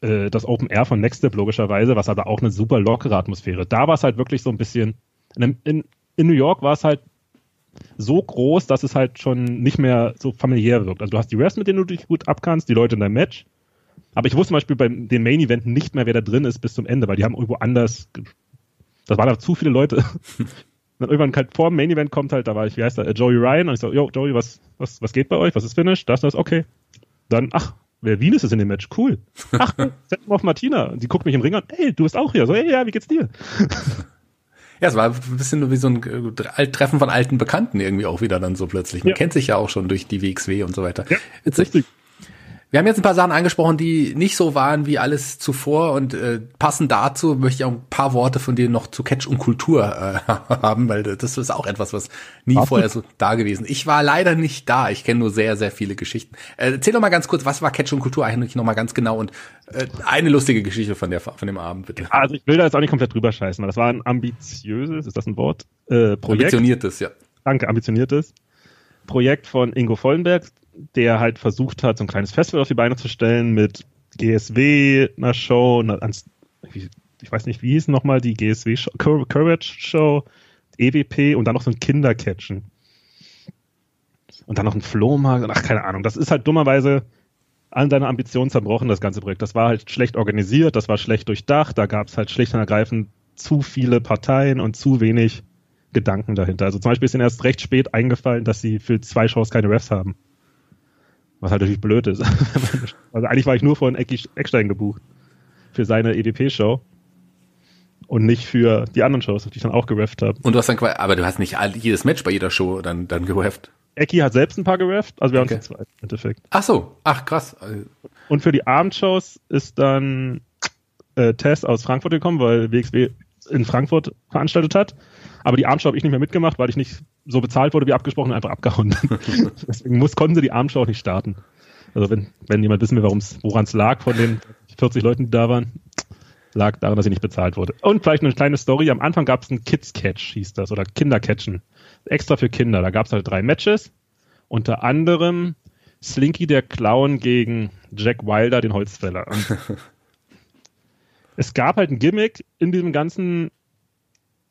äh, das Open Air von Nextstep logischerweise, was aber auch eine super lockere Atmosphäre. Da war es halt wirklich so ein bisschen, in, in, in New York war es halt so groß, dass es halt schon nicht mehr so familiär wirkt. Also du hast die Refs, mit denen du dich gut abkannst, die Leute in deinem Match. Aber ich wusste zum Beispiel bei den Main Event nicht mehr, wer da drin ist bis zum Ende, weil die haben irgendwo anders. Das waren aber zu viele Leute. dann irgendwann halt vor dem Main Event kommt halt, da war ich, wie heißt der, Joey Ryan, und ich so, yo, Joey, was, was, was geht bei euch? Was ist Finish? Das, das, okay. Dann, ach, Wer Venus ist in dem Match, cool. Ach, setz mal auf Martina. Die guckt mich im Ring an, ey, du bist auch hier. So, ey, ja, wie geht's dir? Ja, es war ein bisschen wie so ein äh, Treffen von alten Bekannten irgendwie auch wieder dann so plötzlich. Man ja. kennt sich ja auch schon durch die WXW und so weiter. Ja, Witzig. Wir haben jetzt ein paar Sachen angesprochen, die nicht so waren wie alles zuvor und äh, passend dazu möchte ich auch ein paar Worte von dir noch zu Catch und Kultur äh, haben, weil das ist auch etwas, was nie Hast vorher so da gewesen. Ich war leider nicht da. Ich kenne nur sehr, sehr viele Geschichten. Äh, erzähl doch mal ganz kurz, was war Catch und Kultur eigentlich noch mal ganz genau und äh, eine lustige Geschichte von der von dem Abend bitte. Also ich will da jetzt auch nicht komplett drüber scheißen, weil das war ein ambitiöses, ist das ein Wort? Äh, Projekt. Ambitioniertes, ja. Danke, ambitioniertes. Projekt von Ingo Vollenberg, der halt versucht hat, so ein kleines Festival auf die Beine zu stellen mit GSW, einer Show, einer, ich weiß nicht, wie hieß nochmal die GSW Show, Courage Show, EWP und dann noch so ein Kindercatchen. Und dann noch ein Flohmarkt, ach, keine Ahnung. Das ist halt dummerweise an seiner Ambition zerbrochen, das ganze Projekt. Das war halt schlecht organisiert, das war schlecht durchdacht, da gab es halt schlicht und ergreifend zu viele Parteien und zu wenig Gedanken dahinter. Also zum Beispiel ist ihnen erst recht spät eingefallen, dass sie für zwei Shows keine Refs haben. Was halt natürlich blöd ist. also eigentlich war ich nur von Eckstein gebucht. Für seine EDP-Show. Und nicht für die anderen Shows, die ich dann auch gerefft habe. Und du hast dann quasi, aber du hast nicht jedes Match bei jeder Show dann, dann gerefft. Ecki hat selbst ein paar gerefft, also wir okay. haben zu zweit im Endeffekt. Ach so, ach krass. Und für die Abendshows ist dann äh, Tess aus Frankfurt gekommen, weil WXW in Frankfurt veranstaltet hat. Aber die Abendshow habe ich nicht mehr mitgemacht, weil ich nicht so bezahlt wurde wie abgesprochen und einfach abgehauen. Deswegen muss, konnten sie die Abendshow auch nicht starten. Also wenn, wenn jemand wissen will, woran es lag von den 40 Leuten, die da waren, lag daran, dass ich nicht bezahlt wurde. Und vielleicht eine kleine Story. Am Anfang gab es ein Kids Catch, hieß das, oder Kindercatchen. Extra für Kinder. Da gab es halt drei Matches. Unter anderem Slinky der Clown gegen Jack Wilder, den Holzfäller. Es gab halt ein Gimmick in diesem ganzen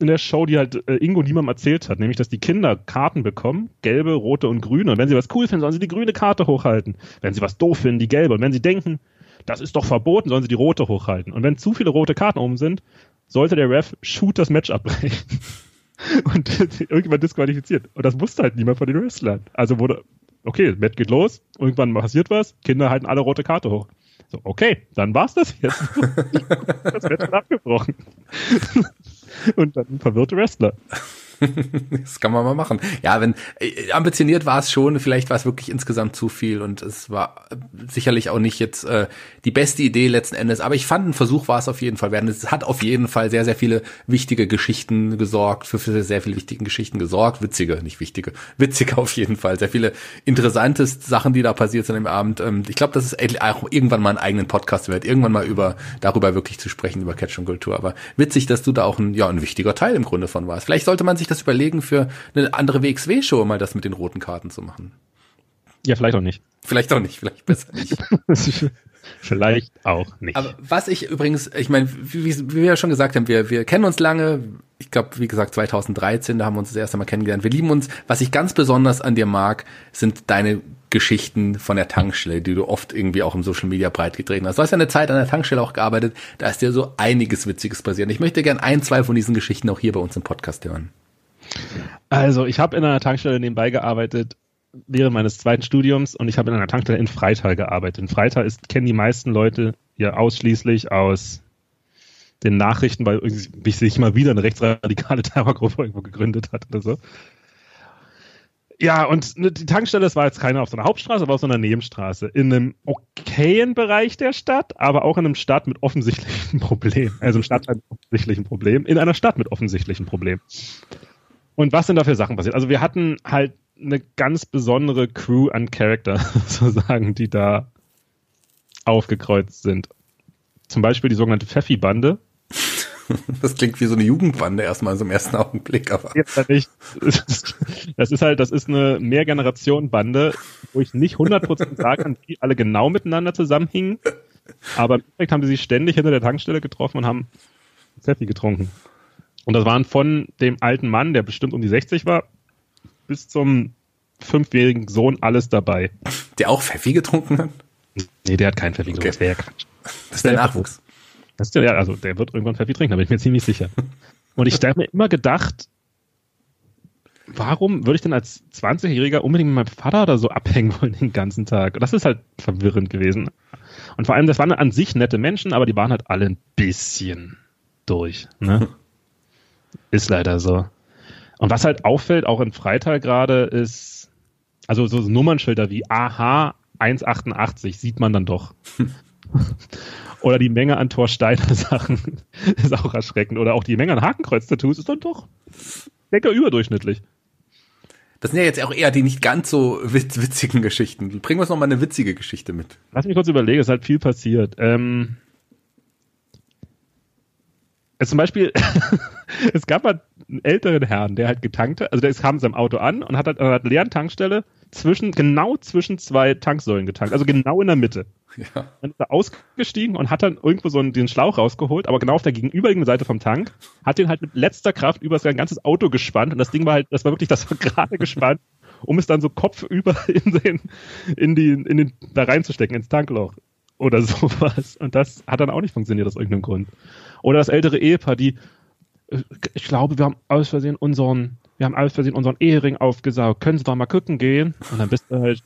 in der Show, die halt äh, Ingo niemandem erzählt hat, nämlich dass die Kinder Karten bekommen, gelbe, rote und grüne. Und wenn sie was cool finden, sollen sie die grüne Karte hochhalten. Wenn sie was doof finden, die gelbe. Und wenn sie denken, das ist doch verboten, sollen sie die rote hochhalten. Und wenn zu viele rote Karten oben sind, sollte der Ref shoot das Match abbrechen. und irgendwann disqualifiziert. Und das wusste halt niemand von den Wrestlern. Also wurde, okay, Match geht los, irgendwann passiert was, Kinder halten alle rote Karte hoch. So, okay, dann war's das jetzt. das Match wird abgebrochen. Und dann verwirrte Wrestler. das kann man mal machen. Ja, wenn äh, ambitioniert war es schon, vielleicht war es wirklich insgesamt zu viel und es war äh, sicherlich auch nicht jetzt äh, die beste Idee letzten Endes, aber ich fand ein Versuch war es auf jeden Fall werden. Es hat auf jeden Fall sehr sehr viele wichtige Geschichten gesorgt, für, für sehr viele wichtigen Geschichten gesorgt, witzige, nicht wichtige, witzige auf jeden Fall, sehr viele interessante Sachen, die da passiert sind im Abend. Ähm, ich glaube, das ist auch irgendwann mal einen eigenen Podcast wert, irgendwann mal über darüber wirklich zu sprechen über Catch und Kultur, aber witzig, dass du da auch ein ja ein wichtiger Teil im Grunde von warst. Vielleicht sollte man sich das überlegen, für eine andere WXW-Show mal das mit den roten Karten zu machen. Ja, vielleicht auch nicht. Vielleicht auch nicht, vielleicht besser nicht. vielleicht auch nicht. Aber was ich übrigens, ich meine, wie, wie, wir ja schon gesagt haben, wir, wir kennen uns lange. Ich glaube, wie gesagt, 2013, da haben wir uns das erste Mal kennengelernt. Wir lieben uns. Was ich ganz besonders an dir mag, sind deine Geschichten von der Tankstelle, die du oft irgendwie auch im Social Media breit getreten hast. Du hast ja eine Zeit an der Tankstelle auch gearbeitet, da ist dir so einiges Witziges passiert. Ich möchte gern ein, zwei von diesen Geschichten auch hier bei uns im Podcast hören. Also, ich habe in einer Tankstelle nebenbei gearbeitet während meines zweiten Studiums und ich habe in einer Tankstelle in Freital gearbeitet. In Freital ist, kennen die meisten Leute ja ausschließlich aus den Nachrichten, weil sich mal wieder eine rechtsradikale Terrorgruppe irgendwo gegründet hat oder so. Ja, und ne, die Tankstelle, das war jetzt keine auf so einer Hauptstraße, aber auf so einer Nebenstraße. In einem okayen Bereich der Stadt, aber auch in einem Stadt mit offensichtlichen Problemen. Also im Stadtteil mit offensichtlichen Problemen, in einer Stadt mit offensichtlichen Problemen. Und was sind da für Sachen passiert? Also wir hatten halt eine ganz besondere Crew an Charakter, sozusagen, die da aufgekreuzt sind. Zum Beispiel die sogenannte Pfeffi-Bande. Das klingt wie so eine Jugendbande erstmal so im ersten Augenblick, aber. Jetzt nicht. Das ist halt, das ist eine Mehrgeneration-Bande, wo ich nicht 100% sagen kann, wie alle genau miteinander zusammenhingen. Aber im Endeffekt haben sie sich ständig hinter der Tankstelle getroffen und haben Pfeffi getrunken. Und das waren von dem alten Mann, der bestimmt um die 60 war, bis zum fünfjährigen Sohn alles dabei. Der auch Pfeffi getrunken hat? Nee, der hat keinen Pfeffi getrunken. Okay. Das wäre ja Quatsch. Das ist der Nachwuchs. Das ist der, ja, also der wird irgendwann Pfeffi trinken, da bin ich mir ziemlich sicher. Und ich habe mir immer gedacht, warum würde ich denn als 20-Jähriger unbedingt mit meinem Vater oder so abhängen wollen den ganzen Tag? Das ist halt verwirrend gewesen. Und vor allem, das waren an sich nette Menschen, aber die waren halt alle ein bisschen durch. Ne? ist leider so. Und was halt auffällt, auch in Freital gerade, ist, also so Nummernschilder wie AH 188 sieht man dann doch. Oder die Menge an Torsteiner Sachen ist auch erschreckend. Oder auch die Menge an Hakenkreuz-Tattoos ist dann doch lecker überdurchschnittlich. Das sind ja jetzt auch eher die nicht ganz so witzigen Geschichten. Bringen wir uns noch mal eine witzige Geschichte mit. Lass mich kurz überlegen, es ist halt viel passiert. Ähm, zum Beispiel, es gab halt einen älteren Herrn, der halt getankte, also der kam in seinem Auto an und hat halt an einer leeren Tankstelle zwischen, genau zwischen zwei Tanksäulen getankt, also genau in der Mitte. Ja. Dann ist er ausgestiegen und hat dann irgendwo so einen, den Schlauch rausgeholt, aber genau auf der gegenüberliegenden Seite vom Tank, hat den halt mit letzter Kraft über sein ganzes Auto gespannt und das Ding war halt, das war wirklich, das war gerade gespannt, um es dann so kopfüber in den, in die, in den, da reinzustecken, ins Tankloch oder sowas. Und das hat dann auch nicht funktioniert aus irgendeinem Grund. Oder das ältere Ehepaar, die, äh, ich glaube, wir haben aus Versehen unseren, wir haben aus Versehen unseren Ehering aufgesaugt. Können Sie doch mal gucken gehen? Und dann bist du halt,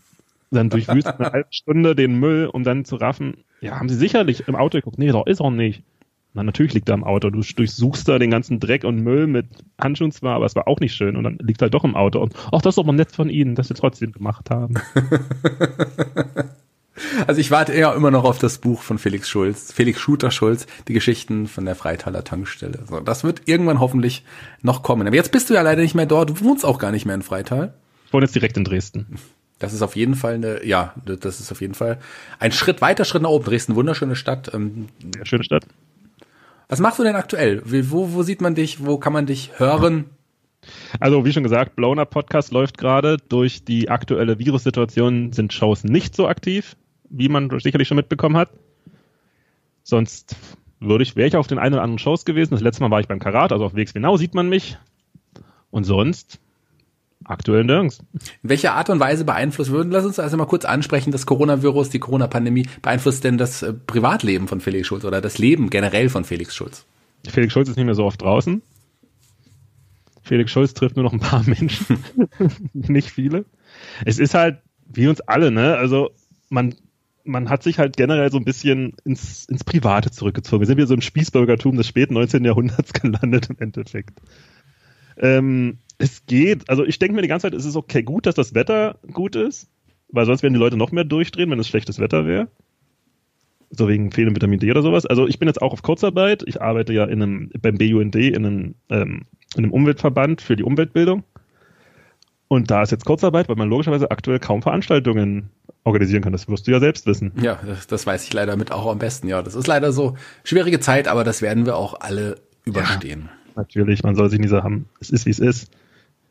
dann durchwühlst eine halbe Stunde den Müll, um dann zu raffen. Ja, haben Sie sicherlich im Auto geguckt? Nee, doch ist er nicht. Na, natürlich liegt er im Auto. Du durchsuchst da den ganzen Dreck und Müll mit Handschuhen zwar, aber es war auch nicht schön. Und dann liegt er doch im Auto. Und ach, das ist doch mal nett von Ihnen, dass Sie trotzdem gemacht haben. Also ich warte eher immer noch auf das Buch von Felix Schulz, Felix Schuter Schulz, die Geschichten von der Freitaler Tankstelle. So, das wird irgendwann hoffentlich noch kommen. Aber jetzt bist du ja leider nicht mehr dort. Du wohnst auch gar nicht mehr in Freital. Ich wohne jetzt direkt in Dresden. Das ist auf jeden Fall eine, ja, das ist auf jeden Fall ein Schritt weiter Schritt nach oben. Dresden, wunderschöne Stadt. Ähm, ja, schöne Stadt. Was machst du denn aktuell? Wo, wo sieht man dich? Wo kann man dich hören? Also wie schon gesagt, Blown Up Podcast läuft gerade. Durch die aktuelle Virussituation sind Shows nicht so aktiv wie man sicherlich schon mitbekommen hat. Sonst würde ich, wäre ich auf den einen oder anderen Shows gewesen. Das letzte Mal war ich beim Karat, also auf WXW sieht man mich. Und sonst aktuell nirgends. In welcher Art und Weise beeinflusst, würden, lass uns also mal kurz ansprechen, das Coronavirus, die Corona-Pandemie, beeinflusst denn das äh, Privatleben von Felix Schulz oder das Leben generell von Felix Schulz? Felix Schulz ist nicht mehr so oft draußen. Felix Schulz trifft nur noch ein paar Menschen, nicht viele. Es ist halt, wie uns alle, ne? Also man, man hat sich halt generell so ein bisschen ins, ins Private zurückgezogen. Wir sind wieder so im Spießbürgertum des späten 19. Jahrhunderts gelandet im Endeffekt. Ähm, es geht, also ich denke mir die ganze Zeit, es ist okay gut, dass das Wetter gut ist, weil sonst werden die Leute noch mehr durchdrehen, wenn es schlechtes Wetter wäre. So wegen fehlendem Vitamin D oder sowas. Also ich bin jetzt auch auf Kurzarbeit. Ich arbeite ja in einem, beim BUND in einem, ähm, in einem Umweltverband für die Umweltbildung. Und da ist jetzt Kurzarbeit, weil man logischerweise aktuell kaum Veranstaltungen organisieren kann. Das wirst du ja selbst wissen. Ja, das, das weiß ich leider mit auch am besten. Ja, das ist leider so schwierige Zeit, aber das werden wir auch alle überstehen. Ja, natürlich, man soll sich nie sagen, es ist wie es ist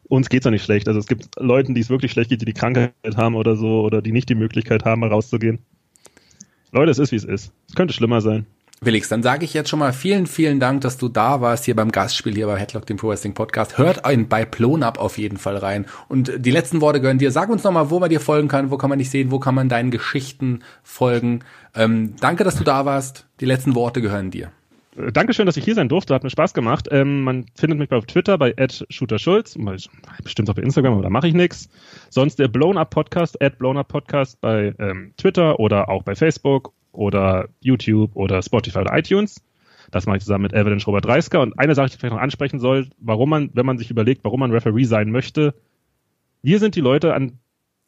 uns geht's auch nicht schlecht. Also es gibt Leuten, die es wirklich schlecht geht, die die Krankheit haben oder so, oder die nicht die Möglichkeit haben, mal rauszugehen. Leute, es ist, wie es ist. Es könnte schlimmer sein. Felix, dann sage ich jetzt schon mal vielen, vielen Dank, dass du da warst hier beim Gastspiel hier bei Headlock, dem Pro Wrestling Podcast. Hört einen bei Plone Up auf jeden Fall rein. Und die letzten Worte gehören dir. Sag uns nochmal, wo man dir folgen kann, wo kann man dich sehen, wo kann man deinen Geschichten folgen. Ähm, danke, dass du da warst. Die letzten Worte gehören dir. Äh, Dankeschön, dass ich hier sein durfte. Hat mir Spaß gemacht. Ähm, man findet mich bei Twitter bei @shooterschulz, bestimmt auch bei Instagram, aber da mache ich nichts. Sonst der Blown Up Podcast, Blown Up Podcast bei ähm, Twitter oder auch bei Facebook oder YouTube oder Spotify oder iTunes. Das mache ich zusammen mit Evelyn Schrober-Dreisker. Und eine Sache, die ich vielleicht noch ansprechen soll, warum man, wenn man sich überlegt, warum man Referee sein möchte, wir sind die Leute, an,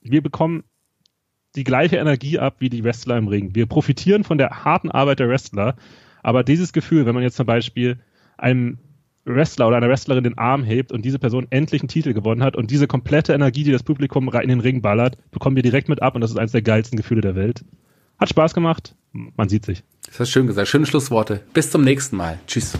wir bekommen die gleiche Energie ab wie die Wrestler im Ring. Wir profitieren von der harten Arbeit der Wrestler. Aber dieses Gefühl, wenn man jetzt zum Beispiel einem Wrestler oder einer Wrestlerin den Arm hebt und diese Person endlich einen Titel gewonnen hat und diese komplette Energie, die das Publikum in den Ring ballert, bekommen wir direkt mit ab und das ist eines der geilsten Gefühle der Welt. Hat Spaß gemacht. Man sieht sich. Das hast schön gesagt. Schöne Schlussworte. Bis zum nächsten Mal. Tschüss.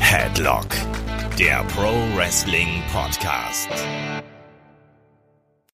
Headlock, der Pro Wrestling Podcast.